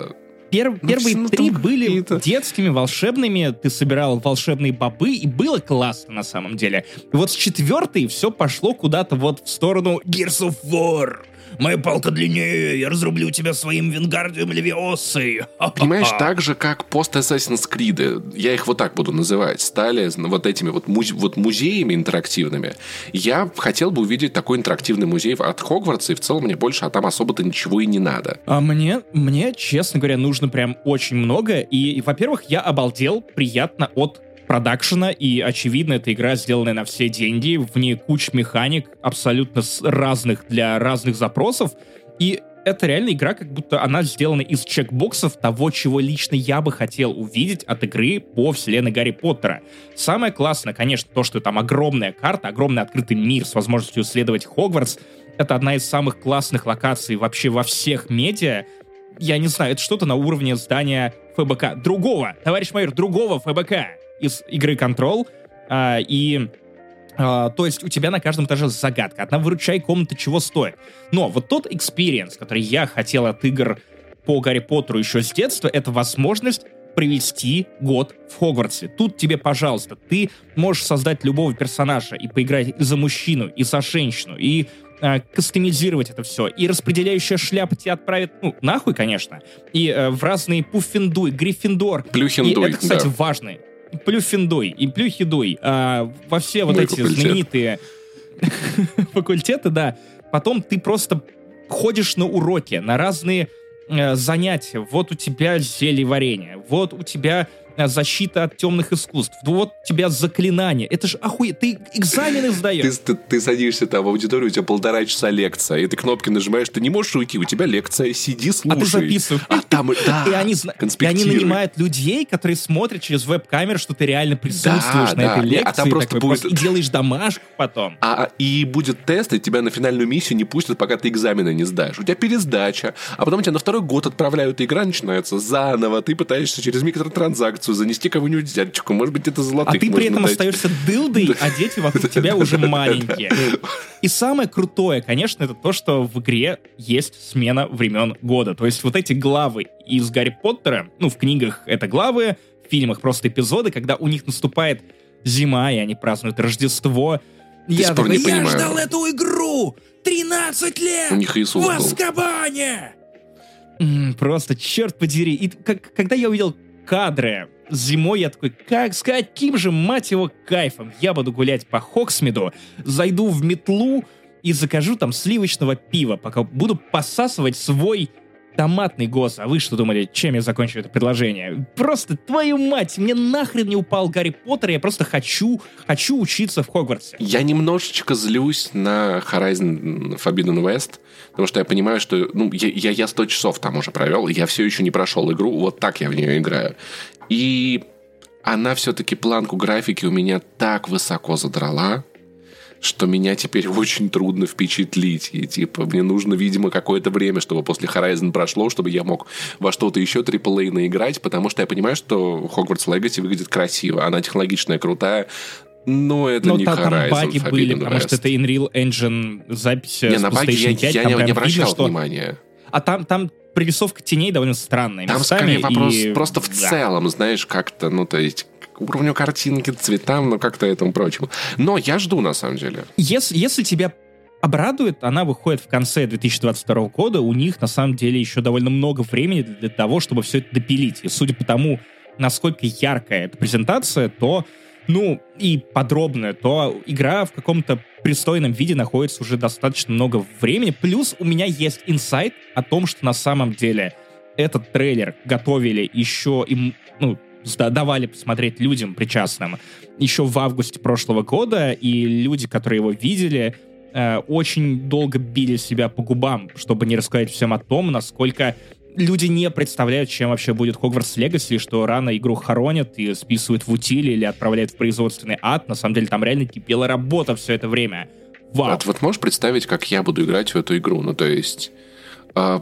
Пер- Ну, первые три были детскими, волшебными, ты собирал волшебные бобы, и было классно на самом деле. И вот с четвертой все пошло куда-то вот в сторону Gears of War. Моя палка длиннее, я разрублю тебя своим Венгардиум Левиосой. Понимаешь, так же, как пост Assassin's Creed, я их вот так буду называть, стали вот этими вот, музе- вот музеями интерактивными. Я хотел бы увидеть такой интерактивный музей от Хогвартса, и в целом мне больше а там особо-то ничего и не надо. А мне, мне, честно говоря, нужно прям очень много. И, и, во-первых, я обалдел приятно от продакшена, и, очевидно, эта игра сделанная на все деньги, в ней куча механик абсолютно разных для разных запросов, и это реально игра, как будто она сделана из чекбоксов того, чего лично я бы хотел увидеть от игры по вселенной Гарри Поттера. Самое классное, конечно, то, что там огромная карта, огромный открытый мир с возможностью исследовать Хогвартс. Это одна из самых классных локаций вообще во всех медиа. Я не знаю, это что-то на уровне здания ФБК. Другого, товарищ майор, другого ФБК из игры Control. А, и а, то есть у тебя на каждом этаже загадка. Одна выручай комната чего стоит. Но вот тот experience, который я хотел от игр по Гарри Поттеру еще с детства, это возможность провести год в Хогвартсе. Тут тебе, пожалуйста, ты можешь создать любого персонажа и поиграть и за мужчину, и за женщину, и э, кастомизировать это все. И распределяющая шляпа тебя отправит, ну, нахуй, конечно, и э, в разные Пуффиндуй, Гриффиндор. Плюхиндуй, И это, кстати, да. важно. Плюфиндуй и Плюхидуй. А, во все вот Мой эти факультет. знаменитые факультеты, да. Потом ты просто ходишь на уроки, на разные э, занятия. Вот у тебя зелье варенье, вот у тебя защита от темных искусств, вот у тебя заклинание. Это же охуеть, ты экзамены Ты, сдаешь. ты, ты садишься там в аудиторию, у тебя полтора часа лекция, и ты кнопки нажимаешь, ты не можешь уйти, у тебя лекция, сиди, А слушай. ты записываешь. А там, да, И они, и они нанимают людей, которые смотрят через веб-камеру, что ты реально присутствуешь на да. этой лекции. а там просто такой будет- И делаешь домашку потом. А, а- и будет тест, и тебя на финальную миссию не пустят, пока ты экзамены не сдашь. У тебя пересдача, а потом тебя на второй год отправляют, и игра начинается заново. Ты пытаешься через микротранзакцию занести кого-нибудь взяточку. Может быть, это А золотых ты при этом дать. остаешься дылдой, а дети вокруг тебя уже маленькие. И самое крутое, конечно, это то, что в игре есть смена времен года. То есть вот эти главы из Гарри Поттера, ну, в книгах это главы, в фильмах просто эпизоды, когда у них наступает зима, и они празднуют Рождество. Я сих пор не я понимаю. ждал эту игру 13 лет! У них Иисус в был. М, Просто, черт подери. И как- когда я увидел кадры зимой, я такой, как с каким же, мать его, кайфом? Я буду гулять по Хоксмиду, зайду в метлу и закажу там сливочного пива, пока буду посасывать свой томатный гос. А вы что думали, чем я закончу это предложение? Просто, твою мать, мне нахрен не упал Гарри Поттер, я просто хочу, хочу учиться в Хогвартсе. Я немножечко злюсь на Horizon Forbidden West, потому что я понимаю, что ну, я, я, я 100 часов там уже провел, я все еще не прошел игру, вот так я в нее играю. И она все-таки планку графики у меня так высоко задрала, что меня теперь очень трудно впечатлить. И типа мне нужно, видимо, какое-то время, чтобы после Horizon прошло, чтобы я мог во что-то еще AAA наиграть, потому что я понимаю, что Hogwarts Legacy выглядит красиво, она технологичная, крутая, но это Но не та- там Horizon баги Forbidden были, потому что West. это Unreal Engine запись Не, с на баги я, PlayStation 5, я там не, не видно, обращал что- внимания. А там, там прорисовка теней довольно странная Там местами. скорее вопрос и- просто в да. целом, знаешь, как-то, ну, то есть уровню картинки, цветам, ну, как-то этому прочему. Но я жду, на самом деле. Если, если тебя обрадует, она выходит в конце 2022 года. У них, на самом деле, еще довольно много времени для того, чтобы все это допилить. И судя по тому, насколько яркая эта презентация, то, ну, и подробная, то игра в каком-то пристойном виде находится уже достаточно много времени. Плюс у меня есть инсайт о том, что на самом деле этот трейлер готовили еще им, ну, давали посмотреть людям причастным еще в августе прошлого года, и люди, которые его видели, э, очень долго били себя по губам, чтобы не рассказать всем о том, насколько люди не представляют, чем вообще будет Хогвартс Легаси, что рано игру хоронят и списывают в утиль или отправляют в производственный ад. На самом деле там реально кипела работа все это время. Вау. Вот, вот можешь представить, как я буду играть в эту игру? Ну, то есть... э,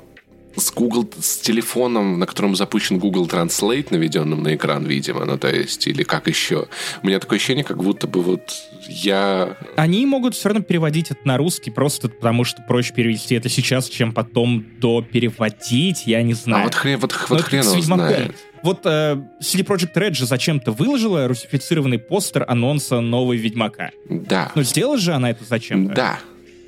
с Google, с телефоном, на котором запущен Google Translate, наведенным на экран, видимо, ну, то есть, или как еще. У меня такое ощущение, как будто бы вот я... Они могут все равно переводить это на русский, просто потому что проще перевести это сейчас, чем потом до переводить, я не знаю. А вот хрен, вот, вот это хрен Ведьмаком. знает. Вот э, CD Projekt Red же зачем-то выложила русифицированный постер анонса новой Ведьмака. Да. Но сделала же она это зачем-то? Да.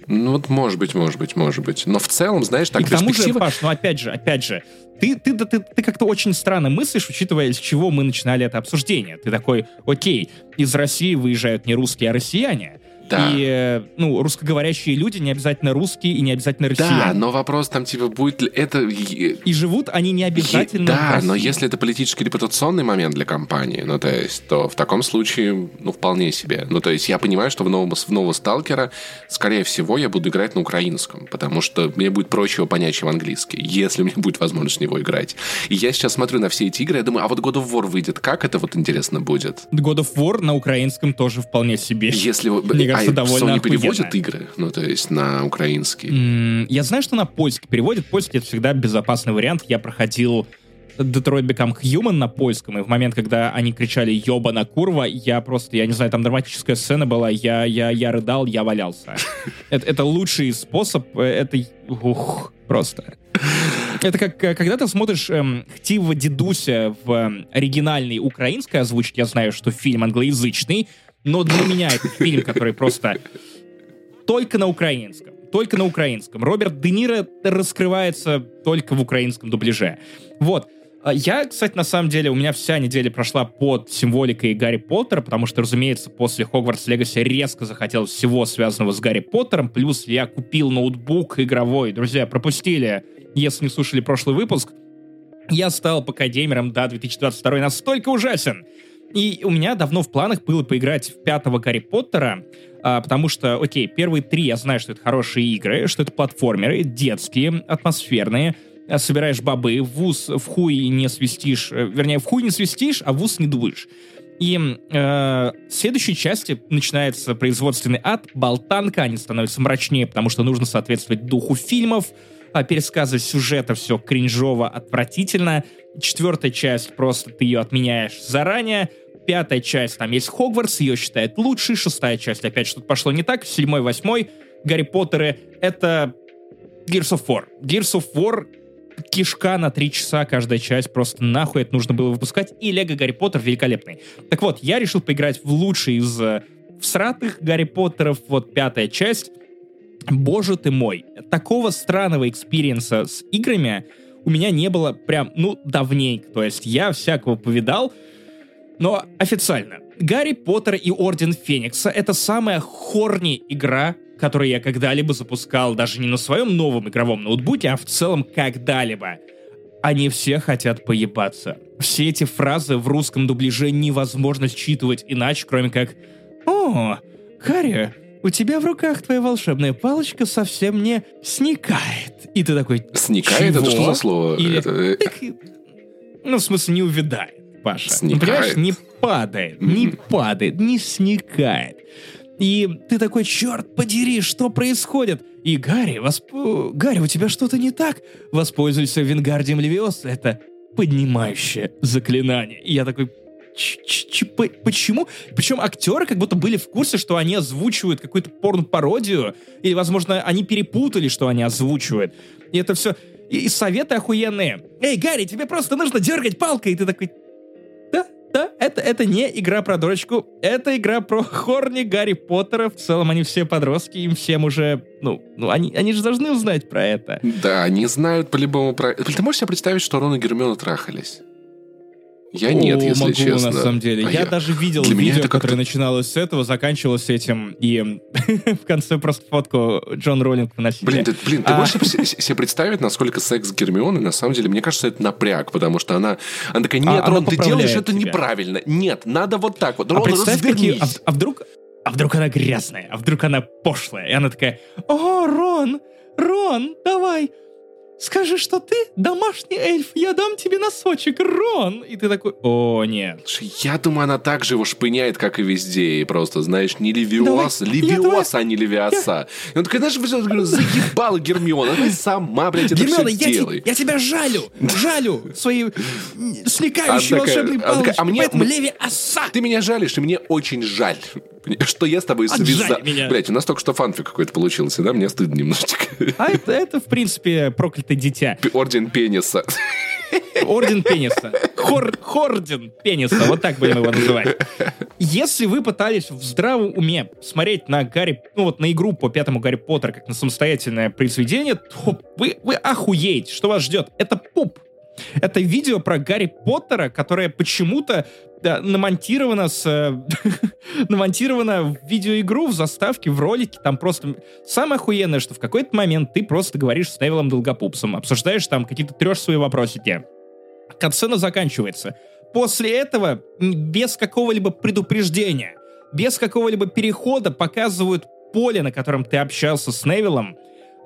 Ну вот может быть, может быть, может быть. Но в целом, знаешь, так и к тому же. Паш, ну опять же, опять же, ты, ты, ты, ты как-то очень странно мыслишь, учитывая, с чего мы начинали это обсуждение. Ты такой, окей, из России выезжают не русские, а россияне. Да. И, э, ну, русскоговорящие люди не обязательно русские и не обязательно россияне. Да, но вопрос там типа будет ли это... И живут они не обязательно Да, но если это политический репутационный момент для компании, ну, то есть, то в таком случае, ну, вполне себе. Ну, то есть, я понимаю, что в новом, в нового Сталкера, скорее всего, я буду играть на украинском, потому что мне будет проще его понять, чем английский, если у меня будет возможность в него играть. И я сейчас смотрю на все эти игры, я думаю, а вот God of War выйдет, как это вот интересно будет? God of War на украинском тоже вполне себе. Если... Мне кажется, а довольно Sony переводит охуенно. игры, ну, то есть, на украинский. М, Я знаю, что на польский переводит. Польский — это всегда безопасный вариант. Я проходил Detroit Become Human на польском, и в момент, когда они кричали «Ёбана курва», я просто, я не знаю, там драматическая сцена была, я, я, я рыдал, я валялся. Это, это лучший способ, э, это... Ух, просто. Это как, э, когда ты смотришь эм, «Хтива дедуся» в эм, оригинальной украинской озвучке, я знаю, что фильм англоязычный, но для меня это фильм, который просто только на украинском. Только на украинском. Роберт Де Ниро раскрывается только в украинском дубляже. Вот. А Я, кстати, на самом деле, у меня вся неделя прошла под символикой Гарри Поттера, потому что, разумеется, после Хогвартс Легаси резко захотелось всего связанного с Гарри Поттером, плюс я купил ноутбук игровой. Друзья, пропустили, если не слушали прошлый выпуск, я стал ПК-геймером, да, 2022 настолько ужасен. И у меня давно в планах было поиграть в пятого Гарри Поттера, а, потому что, окей, первые три я знаю, что это хорошие игры, что это платформеры, детские, атмосферные, а, собираешь бобы, в ус в хуй не свистишь, э, вернее, в хуй не свистишь, а в ус не дуешь. И э, в следующей части начинается производственный ад, болтанка, они становятся мрачнее, потому что нужно соответствовать духу фильмов, а пересказывать сюжета все кринжово, отвратительно. Четвертая часть, просто ты ее отменяешь заранее. Пятая часть, там есть Хогвартс, ее считают лучшей. Шестая часть, опять что-то пошло не так. Седьмой, восьмой, Гарри Поттеры. Это Gears of War. Gears of War кишка на три часа каждая часть, просто нахуй это нужно было выпускать. И Лего Гарри Поттер великолепный. Так вот, я решил поиграть в лучший из э, всратых Гарри Поттеров, вот пятая часть. Боже ты мой, такого странного экспириенса с играми у меня не было прям, ну, давненько. То есть я всякого повидал, но официально. Гарри Поттер и Орден Феникса — это самая horny игра, которую я когда-либо запускал, даже не на своем новом игровом ноутбуке, а в целом когда-либо. Они все хотят поебаться. Все эти фразы в русском дубляже невозможно считывать иначе, кроме как «О, Гарри, у тебя в руках твоя волшебная палочка совсем не сникает». И ты такой Сникает? Это «Чего?» что за слово? Или Это, э, «Так, ну, в смысле, не увядает, Паша. Ну, Сникает. понимаешь, не падает, не падает, не сникает. И ты такой, черт подери, что происходит? И Гарри, восп- Гарри, у тебя что-то не так? Воспользуйся Вингардием Левиоса, это поднимающее заклинание. И я такой, «Ч- ч- ч- по- почему? Причем актеры как будто были в курсе, что они озвучивают какую-то порно-пародию, или, возможно, они перепутали, что они озвучивают. И это все... И, и советы охуенные. Эй, Гарри, тебе просто нужно дергать палкой. И ты такой, да, это, это не игра про дурочку, это игра про Хорни Гарри Поттера. В целом они все подростки, им всем уже, ну, ну они, они же должны узнать про это. Да, они знают по-любому про... Ты можешь себе представить, что Рон и Гермиона трахались? Я нет, если могу, честно. на самом деле. А я, даже видел Для видео, это которое начиналось с этого, заканчивалось этим, и в конце просто фотку Джон Роллинг выносили. Блин, ты, блин, ты А. можешь себе, представить, насколько секс с Гермионой, на самом деле, мне кажется, это напряг, потому что она, она такая, нет, А, Рон, ты делаешь это неправильно. Нет, надо вот так вот. А Рон, представь, какие... А, а вдруг... А вдруг она грязная? А вдруг она пошлая? И она такая, о, Рон, Рон, давай, скажи, что ты домашний эльф, я дам тебе носочек, Рон. И ты такой, о, нет. Я думаю, она так же его шпыняет, как и везде. И просто, знаешь, не Левиос, Давай, я Левиос, давай- а не Левиоса. И он такой, знаешь, я говорю, заебала Гермиона, ты сама, блядь, это Гермиона, все я, те- делай. я тебя жалю, жалю своей такая- волшебной палочкой, а мне- поэтому мы- Леви оса. Ты меня жалишь, и мне очень жаль, что я с тобой связал. Блять, у нас только что фанфик какой-то получился, да? Мне стыдно немножечко. А это, это, в принципе, проклятое дитя. Орден пениса. Орден пениса. Хор, хорден пениса. Вот так будем его называть. Если вы пытались в здравом уме смотреть на Гарри, ну вот на игру по пятому Гарри Поттер как на самостоятельное произведение, то вы, вы охуеете, что вас ждет. Это пуп. Это видео про Гарри Поттера, которое почему-то да, намонтировано с... э, намонтировано в видеоигру, в заставке, в ролике. Там просто... Самое охуенное, что в какой-то момент ты просто говоришь с Невилом Долгопупсом, обсуждаешь там какие-то трешь свои вопросики. Катсцена заканчивается. После этого без какого-либо предупреждения, без какого-либо перехода показывают поле, на котором ты общался с Невилом,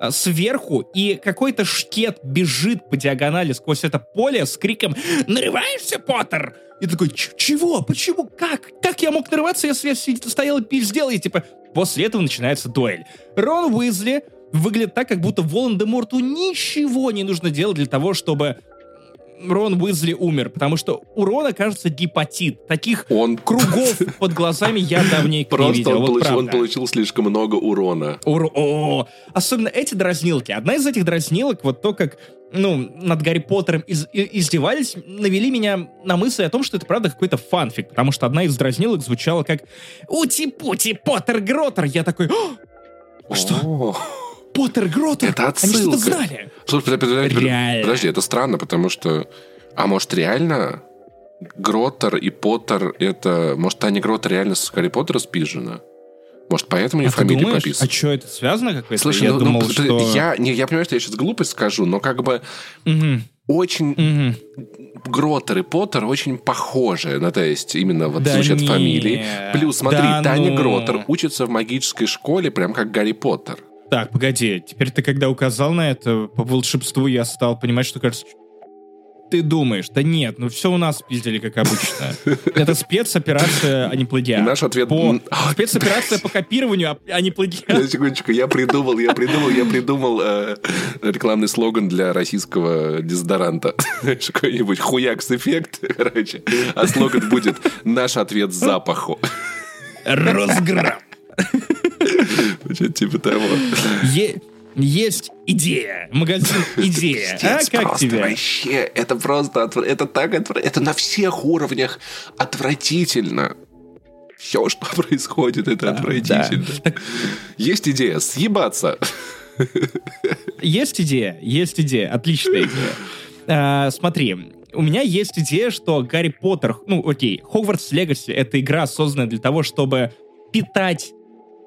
сверху, и какой-то шкет бежит по диагонали сквозь это поле с криком «Нарываешься, Поттер?» И такой «Ч- «Чего? Почему? Как? Как я мог нарываться, если я стоял и пиздел?» И типа после этого начинается дуэль. Рон Уизли выглядит так, как будто Волан-де-Морту ничего не нужно делать для того, чтобы Рон Уизли умер, потому что у Рона, кажется, гепатит. Таких Он кругов под глазами я давненько не просто видел. он, вот получил, он получил слишком много урона. Ур- о, особенно эти дразнилки. Одна из этих дразнилок, вот то, как ну, над Гарри Поттером из- издевались, навели меня на мысль о том, что это правда какой-то фанфик, потому что одна из дразнилок звучала как «Ути-пути, Поттер Гротер!» Я такой «О, Что? Поттер Гротер! Это Они что-то отсылка. знали!» Слушай, подожди, подожди, подожди, это странно, потому что... А может, реально Гроттер и Поттер это... Может, Таня Гроттер реально с Гарри Поттера спизжена? Может, поэтому не А ты фамилия думаешь, прописана? а что, это связано какое-то? Слушай, я ну, ну, думал, подожди, что... я, не, я понимаю, что я сейчас глупость скажу, но как бы Мгм, очень мгм. Гроттер и Поттер очень похожи, ну, то есть именно вот Да в случае от фамилии. Плюс, смотри, Да Таня ну. Гроттер учится в магической школе, прям как Гарри Поттер. Так, погоди, теперь ты когда указал на это, по волшебству я стал понимать, что, кажется, ты думаешь, да нет, ну все у нас пиздили, как обычно. Это спецоперация, а не И плагиат. наш ответ... По... Спецоперация по копированию, а- а не плагиат. Секундочку, я придумал, я придумал, я придумал э, рекламный слоган для российского дезодоранта. Какой-нибудь хуякс-эффект, короче. А слоган будет «Наш ответ запаху». Росграм. Типа того. Есть идея. Магазин идея. А Пиздец, как тебе? вообще, это просто, отвра- это так, отвра- это на всех уровнях отвратительно. Все, что происходит, это отвратительно. Так, Есть идея съебаться. Есть идея, есть идея, отличная идея. А, смотри, у меня есть идея, что Гарри Поттер, ну окей, Хогвартс Легаси — это игра, созданная для того, чтобы питать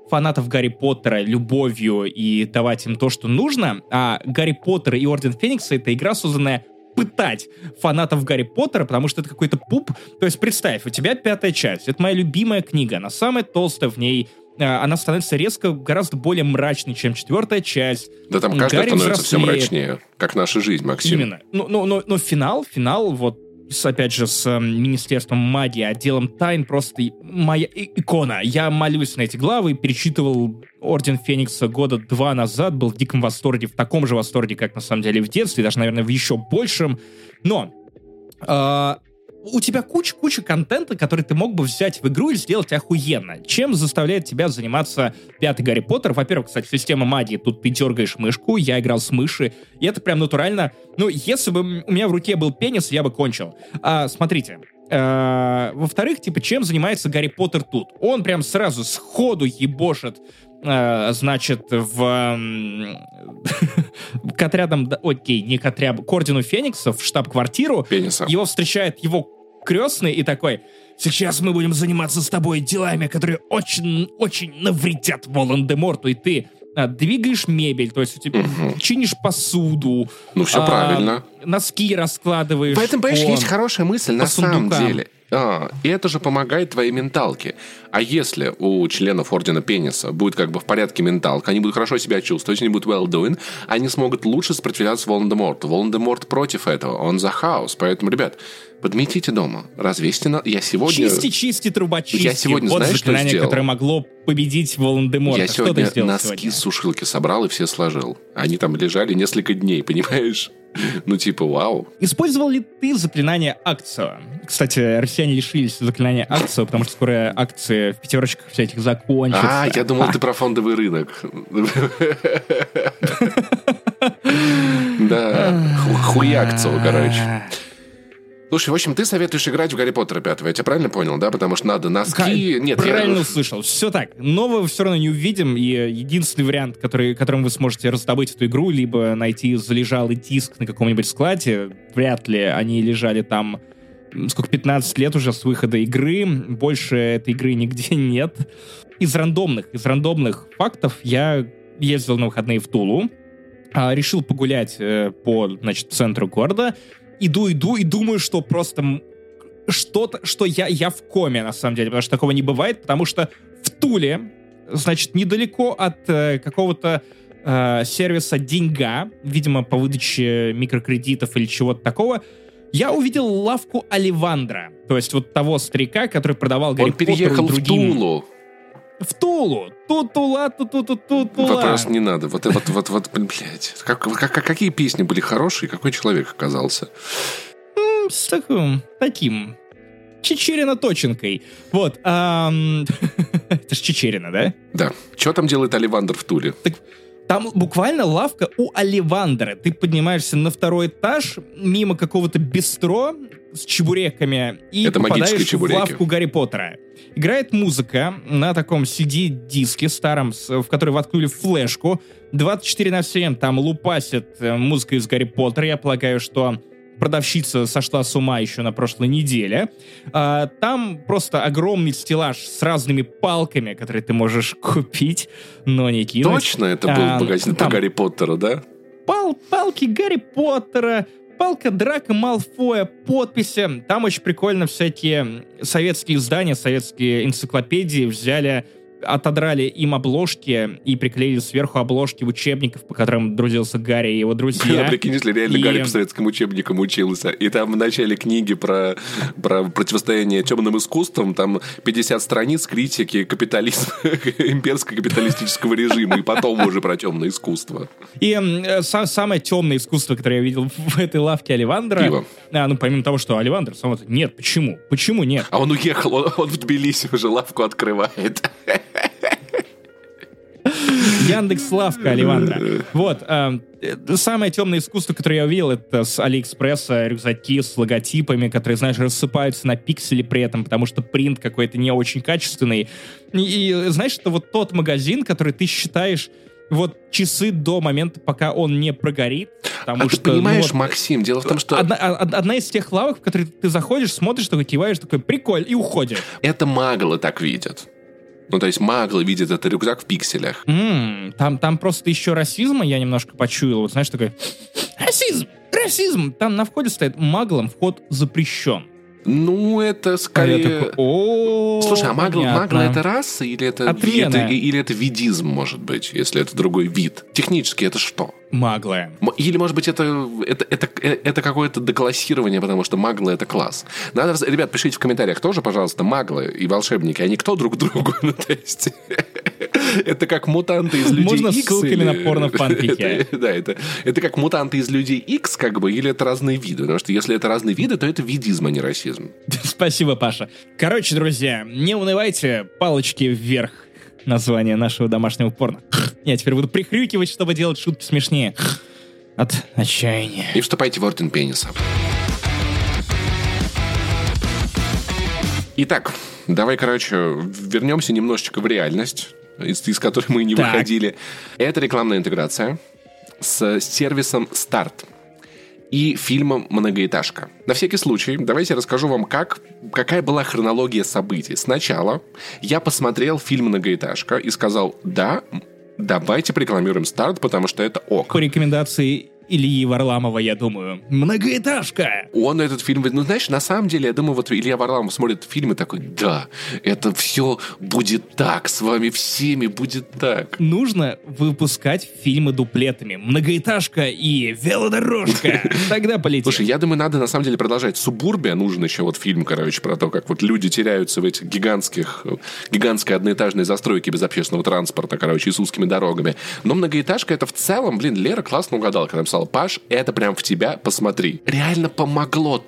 фанатов Гарри Поттера любовью и давать им то, что нужно, а Гарри Поттер и Орден Феникса — это игра, созданная пытать фанатов Гарри Поттера, потому что это какой-то пуп. То есть представь, у тебя пятая часть, это моя любимая книга, она самая толстая в ней, а, она становится резко гораздо более мрачной, чем четвертая часть. Да там Гарри становится все взрослеет. мрачнее, как наша жизнь, Максим. Именно. Но, но, но, но финал, финал, вот, с, опять же, с э, Министерством магии, отделом тайн, просто моя икона. Я молюсь на эти главы, перечитывал Орден Феникса года два назад, был в диком восторге, в таком же восторге, как на самом деле в детстве, даже, наверное, в еще большем. Но э, у тебя куча-куча контента, который ты мог бы взять в игру и сделать охуенно. Чем заставляет тебя заниматься пятый Гарри Поттер? Во-первых, кстати, система магии. Тут ты дергаешь мышку, я играл с мыши, и это прям натурально. Ну, если бы у меня в руке был пенис, я бы кончил. А, смотрите. Э, Во-вторых, типа, чем занимается Гарри Поттер тут? Он прям сразу сходу ебошит э, значит, в... к отрядам... да, Окей, не к отряду, к Ордену Фениксов, в штаб-квартиру. Пениса. Его встречает его крестный и такой, сейчас мы будем заниматься с тобой делами, которые очень-очень навредят Волан-де-Морту, и ты а, двигаешь мебель, то есть у тебя Мгм. чинишь посуду, Ну, все а, правильно. носки раскладываешь. В этом, понимаешь, по- есть хорошая мысль на самом сундукам. деле. А, и это же помогает твоей менталке. А если у членов Ордена Пениса будет как бы в порядке менталка, они будут хорошо себя чувствовать, они будут well doing, они смогут лучше сопротивляться Волан-де-Морту. Волан-де-Морт против этого, он за хаос. Поэтому, ребят, подметите дома, развесьте на... Я сегодня... Чисти, чисти, труба, чисти. Я сегодня, вот знаешь, что сделал? которое могло победить Волан-де-Морта. Я что сегодня сделал носки сегодня? сушилки собрал и все сложил. Они там лежали несколько дней, понимаешь? Ну, типа, вау. Использовал ли ты заклинание Акцио? Кстати, россияне лишились заклинания Акцио, потому что скоро акции в пятерочках всяких закончатся. А, я думал, ты про фондовый рынок. Да, ху- хуякцо, короче. Слушай, в общем, ты советуешь играть в Гарри Поттера пятого, я тебя правильно понял, да? Потому что надо носки... Нет, я- Правильно услышал. Все так. Нового все равно не увидим, и единственный вариант, который, которым вы сможете раздобыть эту игру, либо найти залежалый диск на каком-нибудь складе, вряд ли они лежали там сколько, 15 лет уже с выхода игры, больше этой игры нигде нет. Из рандомных, из рандомных фактов я ездил на выходные в Тулу, а, решил погулять э, по, значит, центру города, иду, иду и думаю, что просто что-то, что я, я в коме, на самом деле, потому что такого не бывает, потому что в Туле, значит, недалеко от э, какого-то э, сервиса Деньга, видимо, по выдаче микрокредитов или чего-то такого, я увидел лавку Оливандра, то есть вот того старика, который продавал Гарри Он переехал Поттеру в другим... Тулу. В Тулу! Тут-тула, тут-тут-тут-тула. Вопрос не надо. Вот, вот, вот, вот, блядь. Как, как, как- какие песни были хорошие, какой человек оказался? С таким, таким. Чечерина-точенкой. Вот. ам, Это ж Чечерина, да? Да. Что там делает Оливандр в Туле? Там буквально лавка у Оливандера. Ты поднимаешься на второй этаж, мимо какого-то бистро с чебуреками, и Это попадаешь в лавку Гарри Поттера. Играет музыка на таком CD-диске старом, в который воткнули флешку. 24 на 7 там лупасит э, музыка из Гарри Поттера. Я полагаю, что продавщица сошла с ума еще на прошлой неделе. А, там просто огромный стеллаж с разными палками, которые ты можешь купить, но не кинуть. Точно это был А, магазин там по Гарри Поттеру, да? пал, палки Гарри Поттера, палка Драка Малфоя, подписи. Там очень прикольно всякие советские издания, советские энциклопедии взяли, отодрали им обложки и приклеили сверху обложки учебников, по которым друзился Гарри и его друзья. Прикинь, если реально И- Гарри по советским учебникам учился, и там в начале книги про, про противостояние темным искусствам, там 50 страниц критики капитализма, имперско-капиталистического режима, и потом уже про темное искусство. И э, са- самое темное искусство, которое я видел в этой лавке Оливандра... Пиво. А, ну, помимо того, что Оливандр сам... Нет, почему? Почему нет? А он уехал, он, он в Тбилиси уже лавку открывает. Яндекс Лавка Оливандра. Вот. э, Самое темное искусство, которое я увидел, это с Алиэкспресса рюкзаки с логотипами, которые, знаешь, рассыпаются на пиксели при этом, потому что принт какой-то не очень качественный. И, и, знаешь, это вот тот магазин, который ты считаешь вот часы до момента, пока он не прогорит. Потому А ты что, ну, понимаешь, вот, Максим, дело в том, что Одна, а- одна из тех лавок, в которые ты заходишь, смотришь, такой киваешь, такой прикольно, и уходишь. это маглы так видят. Ну, то есть маглы видят этот рюкзак в пикселях. М, там, там просто еще расизма я немножко почуял. Вот знаешь, такой расизм, расизм. Там на входе стоит маглом вход запрещен. Ну, это я скорее... такой, о Слушай, а магл, магла это раса или это, это- или это видизм, может быть, если это другой вид? Технически это что? Магла. М- Или, может быть, это, это, это, э, это какое-то деклассирование, потому что маглы — это класс. Надо, ребят, пишите в комментариях тоже, пожалуйста, маглы и волшебники, они кто друг другу? Ну, то есть, это как мутанты из людей Можно X ссылками или- на порно-фанфики. Это- Да, это, это как мутанты из людей X, как бы, или это разные виды? Потому что если это разные виды, то это видизм, а не расизм. Спасибо, Паша. Короче, друзья, не унывайте, палочки вверх. Название нашего домашнего порно. Я теперь буду прихрюкивать, чтобы делать шутки смешнее. От отчаяния. И вступайте в орден пениса. Итак, давай, короче, вернемся немножечко в реальность, из, из которой мы не Так. выходили. Это рекламная интеграция с сервисом Старт и фильмом «Многоэтажка». На всякий случай, давайте я расскажу вам, как, какая была хронология событий. Сначала я посмотрел фильм «Многоэтажка» и сказал, да, давайте порекламируем «Старт», потому что это ок. По рекомендации Ильи Варламова, я думаю. Многоэтажка! Он этот фильм... Ну, знаешь, на самом деле, я думаю, вот Илья Варламов смотрит фильм и такой, да, это все будет так, с вами всеми будет так. Нужно выпускать фильмы дуплетами. Многоэтажка и велодорожка. Тогда полетим. Слушай, я думаю, надо на самом деле продолжать. Субурбия нужен еще вот фильм, короче, про то, как вот люди теряются в этих гигантских, гигантской одноэтажной застройке без общественного транспорта, короче, и с узкими дорогами. Но многоэтажка это в целом, блин, Лера классно угадала, когда написала, Паш, это прям в тебя, посмотри. Реально помогло.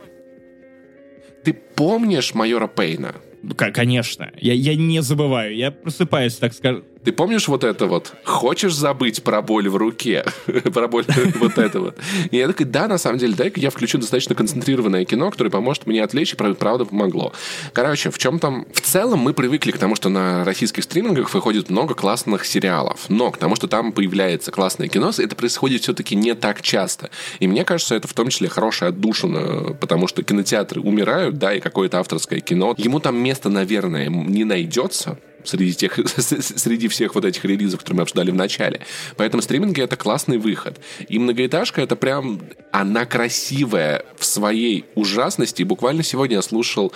Ты помнишь майора Пейна? Конечно. Я, я не забываю. Я просыпаюсь, так скажем. Ты помнишь вот это вот? Хочешь забыть про боль в руке? про боль вот это вот. И я такой, да, на самом деле, дай-ка я включу достаточно концентрированное кино, которое поможет мне отвлечь, и правда помогло. Короче, в чем там... В целом мы привыкли к тому, что на российских стримингах выходит много классных сериалов. Но к тому, что там появляется классное кино, это происходит все-таки не так часто. И мне кажется, это в том числе хорошая отдушина, потому что кинотеатры умирают, да, и какое-то авторское кино. Ему там место, наверное, не найдется, среди, тех, среди всех вот этих релизов, которые мы обсуждали в начале. Поэтому стриминги — это классный выход. И многоэтажка — это прям... Она красивая в своей ужасности. И буквально сегодня я слушал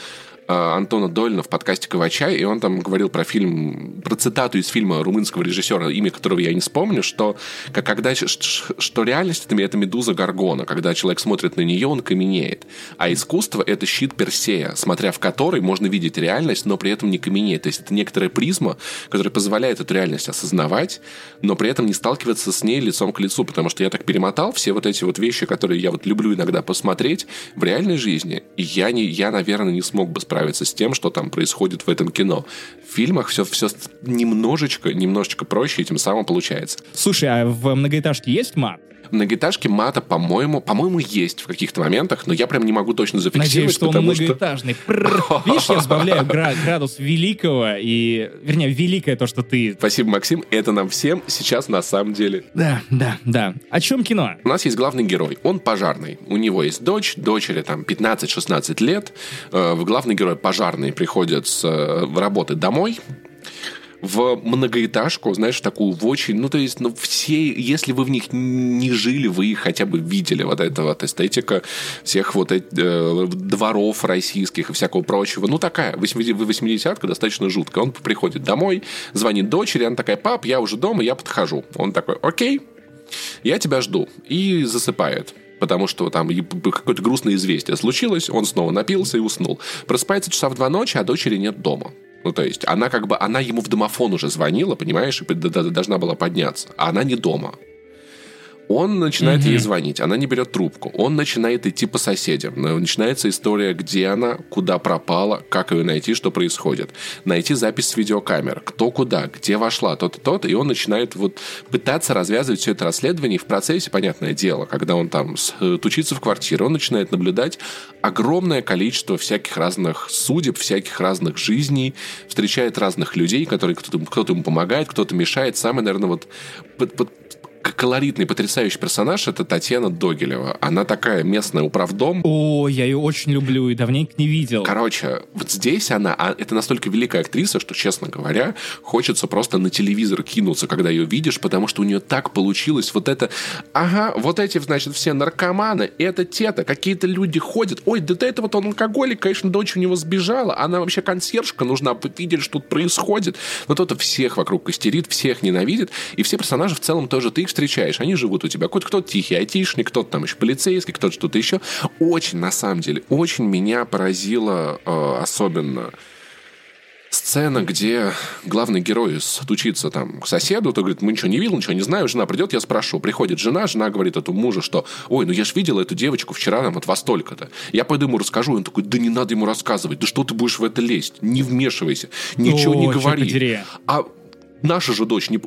Антона Долина в подкасте «Кавачай», и он там говорил про фильм, про цитату из фильма румынского режиссера, имя которого я не вспомню, что, как, когда, что реальность — это медуза Гаргона. Когда человек смотрит на нее, он каменеет. А искусство — это щит Персея, смотря в который можно видеть реальность, но при этом не каменеет. То есть это некоторая призма, которая позволяет эту реальность осознавать, но при этом не сталкиваться с ней лицом к лицу, потому что я так перемотал все вот эти вот вещи, которые я вот люблю иногда посмотреть в реальной жизни, и я, не, я наверное, не смог бы справиться справиться с тем, что там происходит в этом кино. В фильмах все, все немножечко, немножечко проще, и тем самым получается. Слушай, а в многоэтажке есть мат? В многоэтажке мата, по-моему, по-моему, есть в каких-то моментах, но я прям не могу точно зафиксировать, Надеюсь, что он многоэтажный. Что... Видишь, я сбавляю градус великого, и, вернее, великое то, что ты... Спасибо, Максим. Это нам всем сейчас на самом деле. Да, да, да. О чем кино? У нас есть главный герой. Он пожарный. У него есть дочь, дочери там 15-16 лет. Э, главный герой пожарный приходит с э, работы домой, в многоэтажку, знаешь, такую в очень, ну, то есть, ну, все, если вы в них не жили, вы их хотя бы видели, вот эта вот эстетика всех вот этих э, дворов российских и всякого прочего. Ну, такая, 80-ка достаточно жуткая. Он приходит домой, звонит дочери, она такая, пап, я уже дома, я подхожу. Он такой, окей, я тебя жду. И засыпает потому что там какое-то грустное известие случилось, он снова напился и уснул. Просыпается часа в два ночи, а дочери нет дома. Ну, то есть, она как бы, она ему в домофон уже звонила, понимаешь, и должна была подняться, а она не дома. Он начинает mm-hmm. ей звонить, она не берет трубку. Он начинает идти по соседям. Начинается история, где она, куда пропала, как ее найти, что происходит. Найти запись с видеокамер, кто куда, где вошла, тот-то, тот. И он начинает вот пытаться развязывать все это расследование. И в процессе, понятное дело, когда он там тучится в квартире, он начинает наблюдать огромное количество всяких разных судеб, всяких разных жизней, встречает разных людей, которые кто-то, кто ему помогает, кто-то мешает. Самый, наверное, вот под, под, колоритный, потрясающий персонаж это Татьяна Догилева. Она такая местная управдом. О, я ее очень люблю и давненько не видел. Короче, вот здесь она, а, это настолько великая актриса, что, честно говоря, хочется просто на телевизор кинуться, когда ее видишь, потому что у нее так получилось вот это, ага, вот эти, значит, все наркоманы, это те-то, какие-то люди ходят, ой, да это вот он алкоголик, конечно, дочь у него сбежала, она вообще консьержка нужна, видели, что тут происходит. Но кто-то всех вокруг костерит, всех ненавидит, и все персонажи в целом тоже ты встречаешь, они живут у тебя. Кто-то тихий айтишник, кто-то там еще полицейский, кто-то что-то еще. Очень, на самом деле, очень меня поразило э, особенно сцена, где главный герой стучится там к соседу, то говорит, мы ничего не видел, ничего не знаем, жена придет, я спрошу. Приходит жена, жена говорит этому мужу, что, ой, ну я же видел эту девочку вчера нам вот во столько-то. Я пойду ему расскажу, он такой, да не надо ему рассказывать, да что ты будешь в это лезть, не вмешивайся, ничего О, не говори. А наша же дочь не...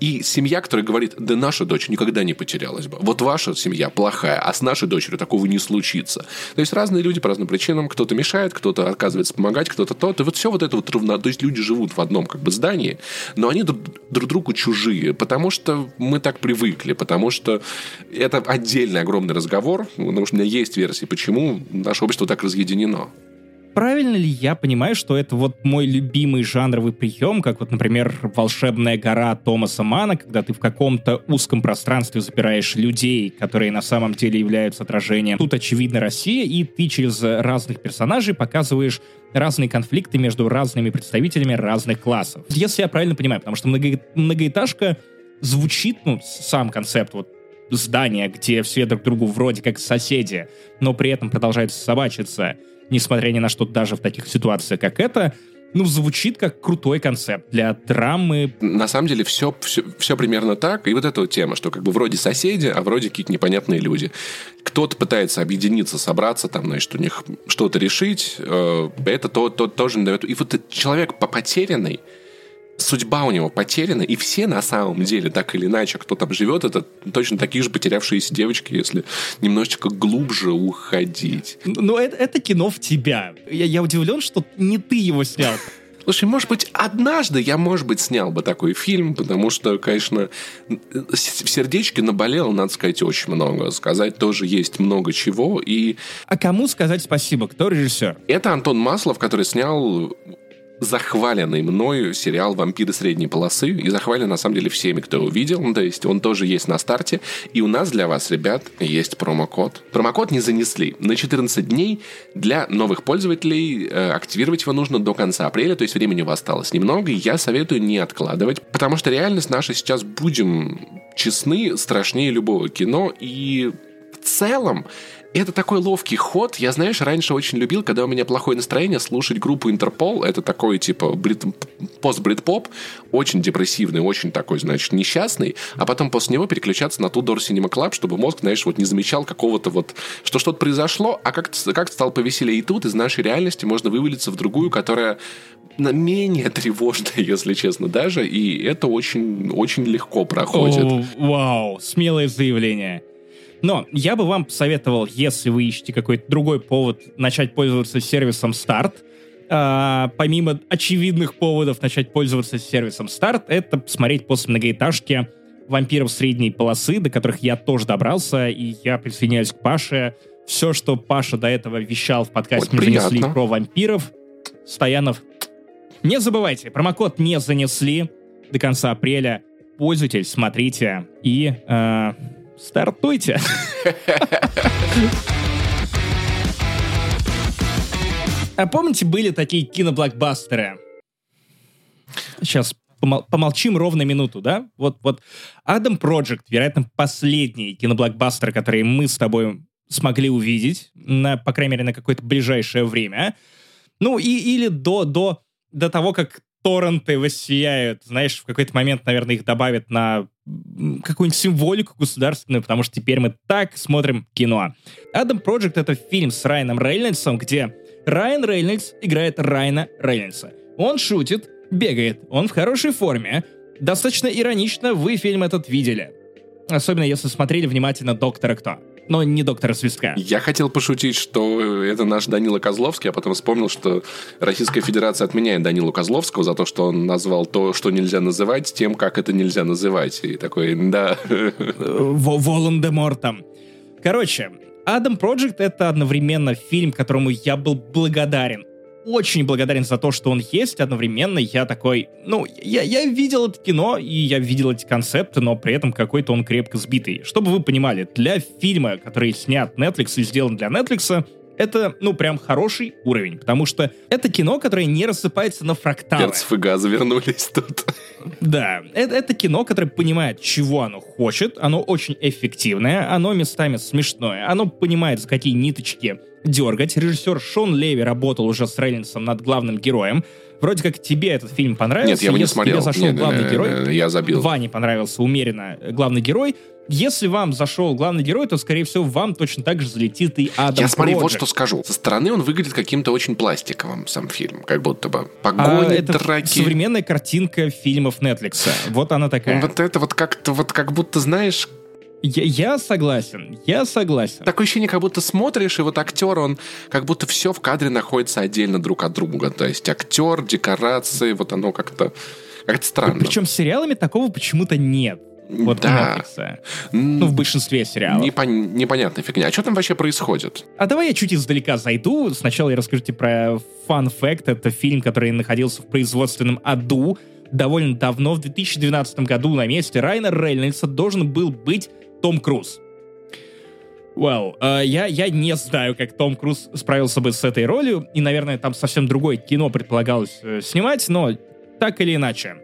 И семья, которая говорит, да наша дочь никогда не потерялась бы. Вот ваша семья плохая, а с нашей дочерью такого не случится. То есть разные люди по разным причинам. Кто-то мешает, кто-то отказывается помогать, кто-то тот. И вот все вот это вот равно... То есть люди живут в одном как бы здании, но они друг, друг другу чужие, потому что мы так привыкли, потому что это отдельный огромный разговор, потому что у меня есть версии, почему наше общество так разъединено. Правильно ли я понимаю, что это вот мой любимый жанровый прием, как вот, например, «Волшебная гора» Томаса Мана, когда ты в каком-то узком пространстве запираешь людей, которые на самом деле являются отражением. Тут, очевидно, Россия, и ты через разных персонажей показываешь разные конфликты между разными представителями разных классов. Если я правильно понимаю, потому что много, многоэтажка звучит, ну, сам концепт вот здания, где все друг другу вроде как соседи, но при этом продолжают собачиться, несмотря ни на что даже в таких ситуациях, как это, ну, звучит как крутой концепт для драмы. На самом деле все, все, все примерно так. И вот эта вот тема, что как бы вроде соседи, а вроде какие-то непонятные люди. Кто-то пытается объединиться, собраться, там, значит, у них что-то решить. Э, это то, то, тоже. И вот человек потерянный, судьба у него потеряна, и все на самом деле, так или иначе, кто там живет, это точно такие же потерявшиеся девочки, если немножечко глубже уходить. Но это, это кино в тебя. Я, я удивлен, что не ты его снял. Слушай, может быть, однажды я, может быть, снял бы такой фильм, потому что, конечно, в сердечке наболело, надо сказать, очень много. Сказать тоже есть много чего. И... А кому сказать спасибо? Кто режиссер? Это Антон Маслов, который снял захваленный мною сериал «Вампиры средней полосы» и захвален, на самом деле, всеми, кто увидел. Ну, то есть он тоже есть на старте. И у нас для вас, ребят, есть промокод. Промокод не занесли. На 14 дней для новых пользователей э, активировать его нужно до конца апреля, то есть времени у вас осталось немного, я советую не откладывать, потому что реальность наша сейчас, будем честны, страшнее любого кино, и в целом это такой ловкий ход. Я, знаешь, раньше очень любил, когда у меня плохое настроение, слушать группу Интерпол. Это такой, типа, брит... пост-брит-поп, очень депрессивный, очень такой, значит, несчастный. А потом после него переключаться на Tudor Cinema Club, чтобы мозг, знаешь, вот не замечал какого-то вот, что что-то произошло, а как-то как стало повеселее. И тут из нашей реальности можно вывалиться в другую, которая менее тревожная, если честно, даже. И это очень, очень легко проходит. О, вау, смелое заявление. Но я бы вам посоветовал, если вы ищете какой-то другой повод, начать пользоваться сервисом Start. А, помимо очевидных поводов начать пользоваться сервисом Start, это посмотреть после многоэтажки вампиров средней полосы, до которых я тоже добрался, и я присоединяюсь к Паше. Все, что Паша до этого вещал в подкасте «Не занесли» про вампиров, Стоянов, не забывайте, промокод не занесли до конца апреля. Пользуйтесь, смотрите и э, Стартуйте! А помните, были такие киноблокбастеры? Сейчас помол- помолчим ровно минуту, да? Вот, вот Адам Project, вероятно, последний киноблокбастер, который мы с тобой смогли увидеть, на, по крайней мере, на какое-то ближайшее время. Ну, и, или до, до, до того, как торренты воссияют. Знаешь, в какой-то момент, наверное, их добавят на какую-нибудь символику государственную, потому что теперь мы так смотрим кино. Адам Project — это фильм с Райаном Рейнольдсом, где Райан Рейнольдс играет Райана Рейнольдса. Он шутит, бегает, он в хорошей форме. Достаточно иронично вы фильм этот видели. Особенно если смотрели внимательно «Доктора Кто» но не доктора Свистка. Я хотел пошутить, что это наш Данила Козловский, а потом вспомнил, что Российская Федерация отменяет Данилу Козловского за то, что он назвал то, что нельзя называть, тем, как это нельзя называть. И такой, да. Волан-де-Мортом. Короче, Адам Project — это одновременно фильм, которому я был благодарен очень благодарен за то, что он есть. Одновременно я такой, ну, я, я видел это кино, и я видел эти концепты, но при этом какой-то он крепко сбитый. Чтобы вы понимали, для фильма, который снят Netflix и сделан для Netflix, это, ну, прям хороший уровень, потому что это кино, которое не рассыпается на фракталы. Перцев и газа вернулись тут. Да, это, это кино, которое понимает, чего оно хочет, оно очень эффективное, оно местами смешное, оно понимает, за какие ниточки дергать. Режиссер Шон Леви работал уже с Рейнольдсом над главным героем. Вроде как тебе этот фильм понравился. Нет, я его не смотрел. Тебе зашел нет, главный нет, герой. Нет, я забил. Ване понравился умеренно главный герой. Если вам зашел главный герой, то, скорее всего, вам точно так же залетит и Адам Я смотри, Project. вот что скажу. Со стороны он выглядит каким-то очень пластиковым, сам фильм. Как будто бы погони, а это драки. современная картинка фильмов Netflix. Вот она такая. Вот это вот как-то, вот как будто, знаешь, я, я согласен, я согласен. Такое ощущение, как будто смотришь, и вот актер, он как будто все в кадре находится отдельно друг от друга. То есть актер, декорации, вот оно как-то как странно. Причем с сериалами такого почему-то нет. Вот Да. Netflix. Ну, в большинстве сериалов. Непон- непонятная фигня. А что там вообще происходит? А давай я чуть издалека зайду. Сначала я расскажу тебе про Fun Fact. Это фильм, который находился в производственном аду довольно давно. В 2012 году на месте Райана Рейнольдса должен был быть Том Круз. Вау, э, я, я не знаю, как Том Круз справился бы с этой ролью, и, наверное, там совсем другое кино предполагалось э, снимать, но так или иначе.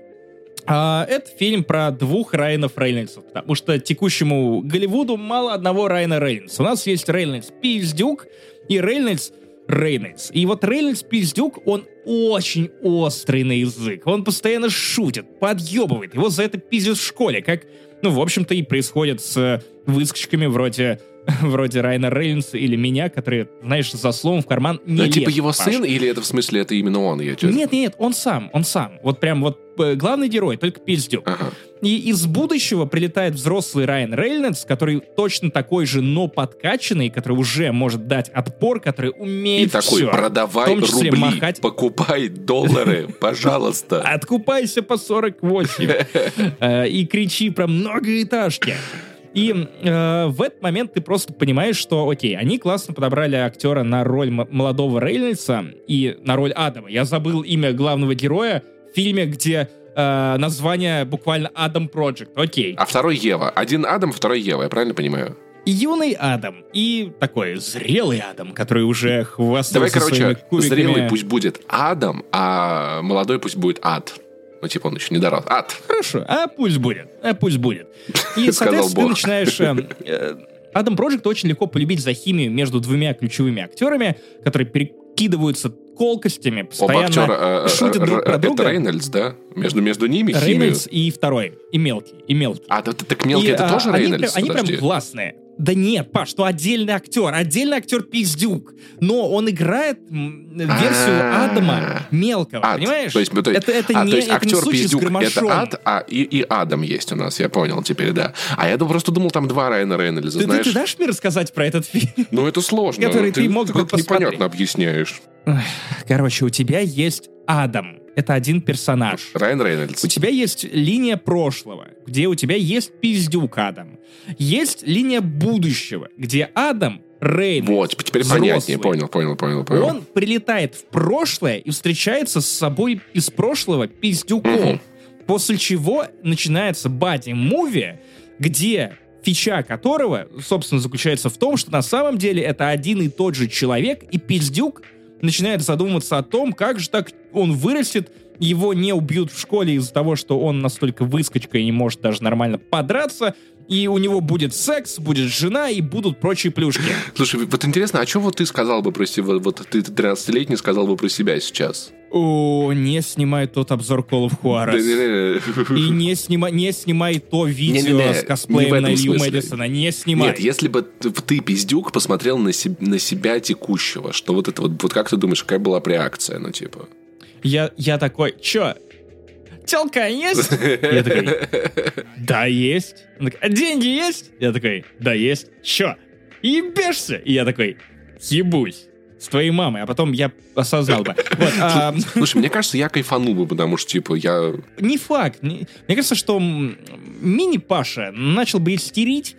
А, это фильм про двух Райанов Рейнольдсов, потому что текущему Голливуду мало одного Райана Рейнольдса. У нас есть Рейнольдс Пиздюк и Рейнольдс Рейнольдс. И вот Рейнольдс Пиздюк, он очень острый на язык. Он постоянно шутит, подъебывает. Его за это пиздят в школе, как, ну, в общем-то, и происходит с э, выскочками вроде вроде Райана Рейнольдса или меня, которые, знаешь, за словом в карман не Ну, типа лезут, его Паш. сын, или это в смысле это именно он? Я чё- Нет, нет, он сам, он сам. Вот прям вот э, главный герой, только пиздюк. Ага. И из будущего прилетает взрослый Райан Рейнольдс, который точно такой же, но подкачанный, который уже может дать отпор, который И умеет такой, всё. продавай в том числе рубли, махать. покупай доллары, пожалуйста. Откупайся по 48. Э, И кричи про многоэтажки. И э, в этот момент ты просто понимаешь, что, окей, они классно подобрали актера на роль молодого Рейнольдса и на роль Адама. Я забыл имя главного героя в фильме, где э, название буквально Адам Project. Окей. А второй Ева. Один Адам, второй Ева, я правильно понимаю? Юный Адам и такой зрелый Адам, который уже хвастался Давай, своими короче, кубиками. зрелый пусть будет Адам, а молодой пусть будет Ад. Ну, типа он еще не дорос. Ад. Хорошо, а пусть будет, а пусть будет. И, соответственно, ты начинаешь... э, э, Адам Проджект очень легко полюбить за химию между двумя ключевыми актерами, которые перекидываются колкостями, постоянно актера э, шутят э, друг э, про это друга. Рейнольдс, да? Между, между ними химию. Рейнольдс и второй, и мелкий, и мелкий. А, да, так мелкий, И, это а, тоже они Рейнольдс? прям- Они прям классные. Да нет, Паш, что отдельный актер, отдельный актер Пиздюк, но он играет версию А. Адама мелкого, Ад. понимаешь? То есть, ну, то есть- это это а, не, то есть это не актер с Пиздюк это ад, а и, и Адам есть у нас, я понял теперь, да. А я просто думал, там два Райана Рейнольдса, Ты, ты- знаешь. ты дашь мне рассказать про этот фильм? Ну, это сложно. который ты мог бы непонятно объясняешь. Короче, у тебя есть Адам. Это один персонаж. Райан Рейнольдс. У тебя есть линия прошлого, где у тебя есть пиздюк Адам. Есть линия будущего, где Адам Рейнольдс, Вот, теперь взрослый, понятнее. Понял, понял, понял, понял. он прилетает в прошлое и встречается с собой из прошлого пиздюком. Мгм. После чего начинается бади-муви, где фича которого, собственно, заключается в том, что на самом деле это один и тот же человек, и пиздюк начинает задумываться о том, как же так он вырастет, его не убьют в школе из-за того, что он настолько выскочка и не может даже нормально подраться, и у него будет секс, будет жена и будут прочие плюшки. Слушай, вот интересно, а что вот ты сказал бы про себя, вот ты 13-летний сказал бы про себя сейчас? О, не снимай тот обзор Call of Juarez. И не снимай, не снимай то видео Не-не-не, с не в косплеем на смысле. Мэдисона. Не снимай. Нет, если бы ты, ты, пиздюк, посмотрел на, се- на себя текущего, что вот это вот, вот как ты думаешь, какая была бы реакция, ну типа? Я, я такой, чё? Телка есть? Я такой, да, есть. Он такой, а деньги есть? Я такой, да, есть. Чё? Ебешься? И я такой, ебусь. С твоей мамой. А потом я осознал бы. Вот, а, Слушай, мне кажется, я кайфанул бы, потому что, типа, я... не факт. Не- Мне кажется, что мини-Паша начал бы истерить,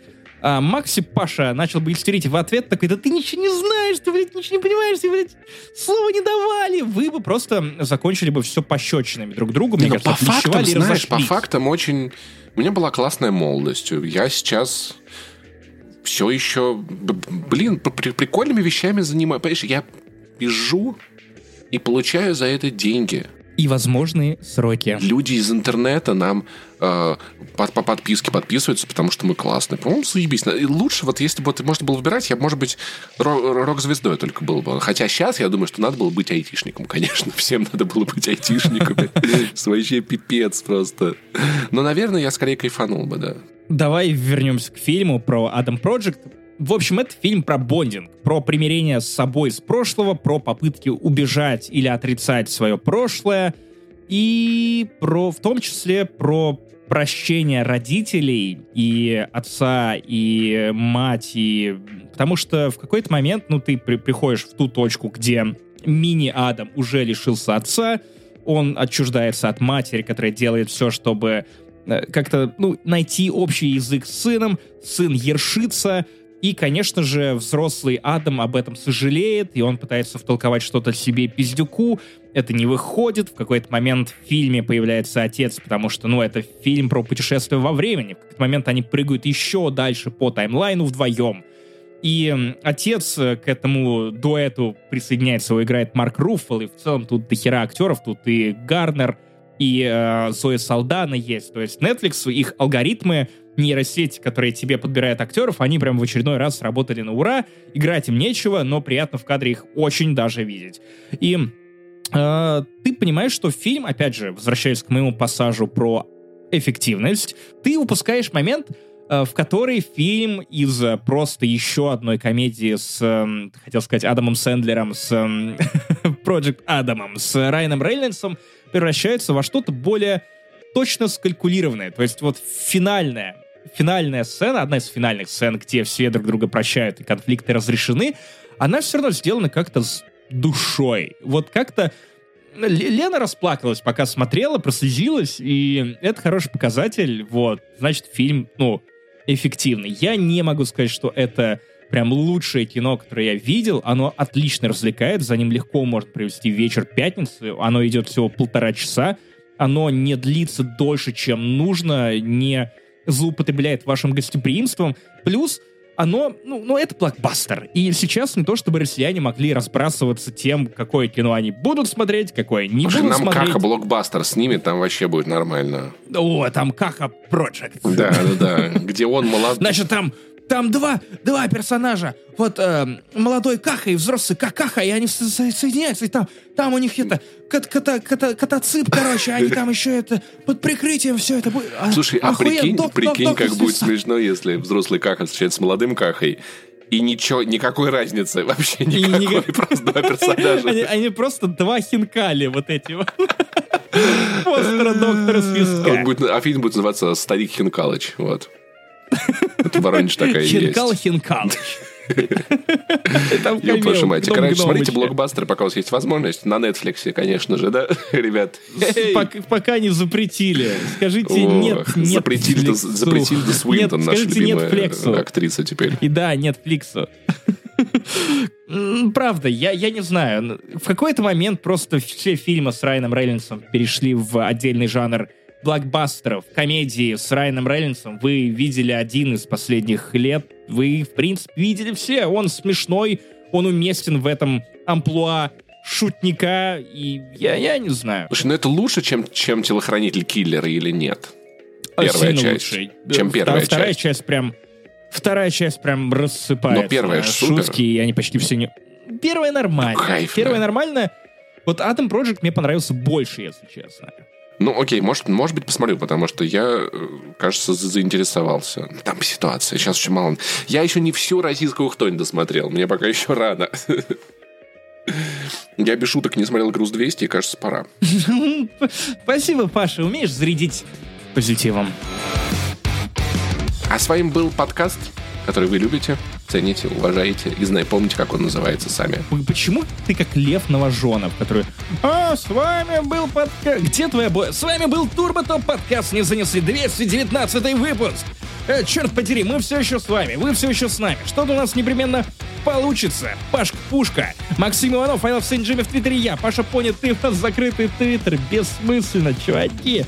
а Макси Паша начал бы истерить в ответ такой, да ты ничего не знаешь, ты, блядь, ничего не понимаешь, ты, блядь, слова не давали. Вы бы просто закончили бы все пощечинами друг другу, мне Не, ну, кажется, по фактам, знаешь, по фактам очень... У меня была классная молодость. Я сейчас все еще, блин, прикольными вещами занимаюсь. Понимаешь, я пижу и получаю за это деньги. И возможные сроки. Люди из интернета нам э, по, по подписке подписываются, потому что мы классные. По-моему, заебись. И лучше, вот если бы вот можно было выбирать, я, может быть, ро- рок-звездой только был бы. Хотя сейчас я думаю, что надо было быть айтишником, конечно. Всем надо было быть айтишниками. Вообще пипец просто. Но, наверное, я скорее кайфанул бы, да. Давай вернемся к фильму про Адам Project. В общем, это фильм про бондинг, про примирение с собой с прошлого, про попытки убежать или отрицать свое прошлое, и про, в том числе про прощение родителей и отца, и мать, и... Потому что в какой-то момент, ну, ты при- приходишь в ту точку, где мини-Адам уже лишился отца, он отчуждается от матери, которая делает все, чтобы э, как-то, ну, найти общий язык с сыном, сын ершится, и, конечно же, взрослый Адам об этом сожалеет, и он пытается втолковать что-то себе пиздюку. Это не выходит. В какой-то момент в фильме появляется отец, потому что, ну, это фильм про путешествие во времени. В какой-то момент они прыгают еще дальше по таймлайну вдвоем. И отец э, к этому дуэту присоединяется, его играет Марк Руффало, и в целом тут дохера актеров, тут и Гарнер, и э, Зоя Салдана есть. То есть Netflix, их алгоритмы нейросети, которые тебе подбирают актеров, они прям в очередной раз сработали на ура. Играть им нечего, но приятно в кадре их очень даже видеть. И э, ты понимаешь, что фильм, опять же, возвращаясь к моему пассажу про эффективность, ты упускаешь момент, э, в который фильм из э, просто еще одной комедии с, э, хотел сказать, Адамом Сэндлером, с э, Project Адамом, с Райаном Рейнольдсом превращается во что-то более точно скалькулированное. То есть вот финальная финальная сцена, одна из финальных сцен, где все друг друга прощают и конфликты разрешены, она все равно сделана как-то с душой. Вот как-то Лена расплакалась, пока смотрела, прослезилась, и это хороший показатель. Вот, значит, фильм, ну, эффективный. Я не могу сказать, что это прям лучшее кино, которое я видел. Оно отлично развлекает, за ним легко можно провести вечер пятницы. Оно идет всего полтора часа. Оно не длится дольше, чем нужно, не злоупотребляет вашим гостеприимством. Плюс оно, ну, ну, это блокбастер. И сейчас не то, чтобы россияне могли разбрасываться тем, какое кино они будут смотреть, какое не Слушай, будут нам смотреть. Каха блокбастер снимет, там вообще будет нормально. О, там Каха Project. Да, да, да. Где он молодой. Значит, там там два, два персонажа. Вот э, молодой Каха и взрослый Какаха, и они со со соединяются, и там, там у них это кат ката ката катацып, короче, они там еще это под прикрытием все это будет. А, Слушай, а охуенно, прикинь, док, прикинь, док, как будет смешно, если взрослый Каха встречается с молодым Кахой, и ничего, никакой разницы вообще никакой, просто два персонажа. Они, они просто два хинкали вот эти вот. Постера доктора Свистка. Будет, а фильм будет называться «Старик Хинкалыч», вот. Это Воронеж такая есть. Хинкал Хинкалыч. Ёб вашу мать. Короче, смотрите блокбастеры, пока у вас есть возможность. На Netflix, конечно же, да, ребят? Пока не запретили. Скажите нет, нет Запретили запретили до Свинтон, наша любимая актриса теперь. И да, Netflix. Правда, я, я не знаю. В какой-то момент просто все фильмы с Райаном Рейнольдсом перешли в отдельный жанр блокбастеров, комедии с Райаном Рейнольдсом вы видели один из последних лет. Вы, в принципе, видели все. Он смешной, он уместен в этом амплуа шутника, и я, я не знаю. Слушай, ну это лучше, чем, чем телохранитель киллера или нет? Первая Сильно часть. Лучше. Чем первая часть. Вторая часть прям... Вторая часть прям рассыпается. Но первая шутки, супер. и они почти все не... Первая нормальная. Кайф, первая да. нормальная. Вот Atom Project мне понравился больше, если честно. Ну, окей, может, может быть, посмотрю, потому что я, э, кажется, за- заинтересовался. Там ситуация, сейчас очень мало. Я еще не всю российскую хтонь досмотрел, мне пока еще рано. Я без шуток не смотрел «Груз 200», и, кажется, пора. Спасибо, Паша. Умеешь зарядить позитивом. А с вами был подкаст, который вы любите, цените, уважаете и знаете, помните, как он называется сами. Почему ты как Лев Новоженов, который... А, с вами был подкаст... Где твоя бо... С вами был Турбо Топ подкаст. Не занесли 219 выпуск. Э, черт подери, мы все еще с вами, вы все еще с нами. Что-то у нас непременно получится. Пашка Пушка, Максим Иванов, love Saint Jimmy в Твиттере я. Паша Пони, ты у нас закрытый Твиттер. Бессмысленно, чуваки.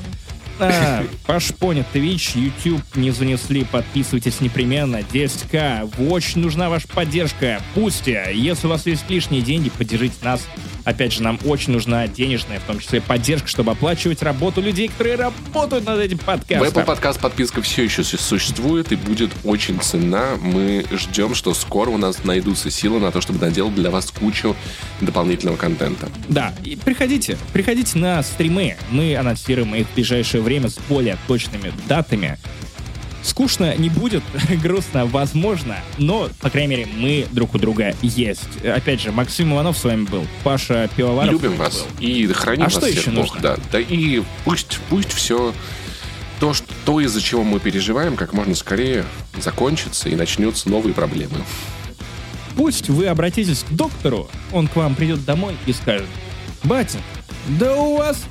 А, Паш Пони, Twitch, YouTube не занесли, подписывайтесь непременно. 10к, очень нужна ваша поддержка. Пусти, если у вас есть лишние деньги, поддержите нас. Опять же, нам очень нужна денежная, в том числе поддержка, чтобы оплачивать работу людей, которые работают над этим В подкастом. Apple подкаст подписка все еще су- существует и будет очень ценна. Мы ждем, что скоро у нас найдутся силы на то, чтобы наделать для вас кучу дополнительного контента. Да, и приходите, приходите на стримы. Мы анонсируем их в ближайшее время с более точными датами. Скучно не будет, грустно, возможно, но, по крайней мере, мы друг у друга есть. Опять же, Максим Иванов с вами был, Паша Пивоваров. Любим вас был. и храним А вас что еще Бог, нужно? Да, да, и пусть, пусть все то, что, то, из-за чего мы переживаем, как можно скорее закончится и начнутся новые проблемы. Пусть вы обратитесь к доктору, он к вам придет домой и скажет, «Батя, да у вас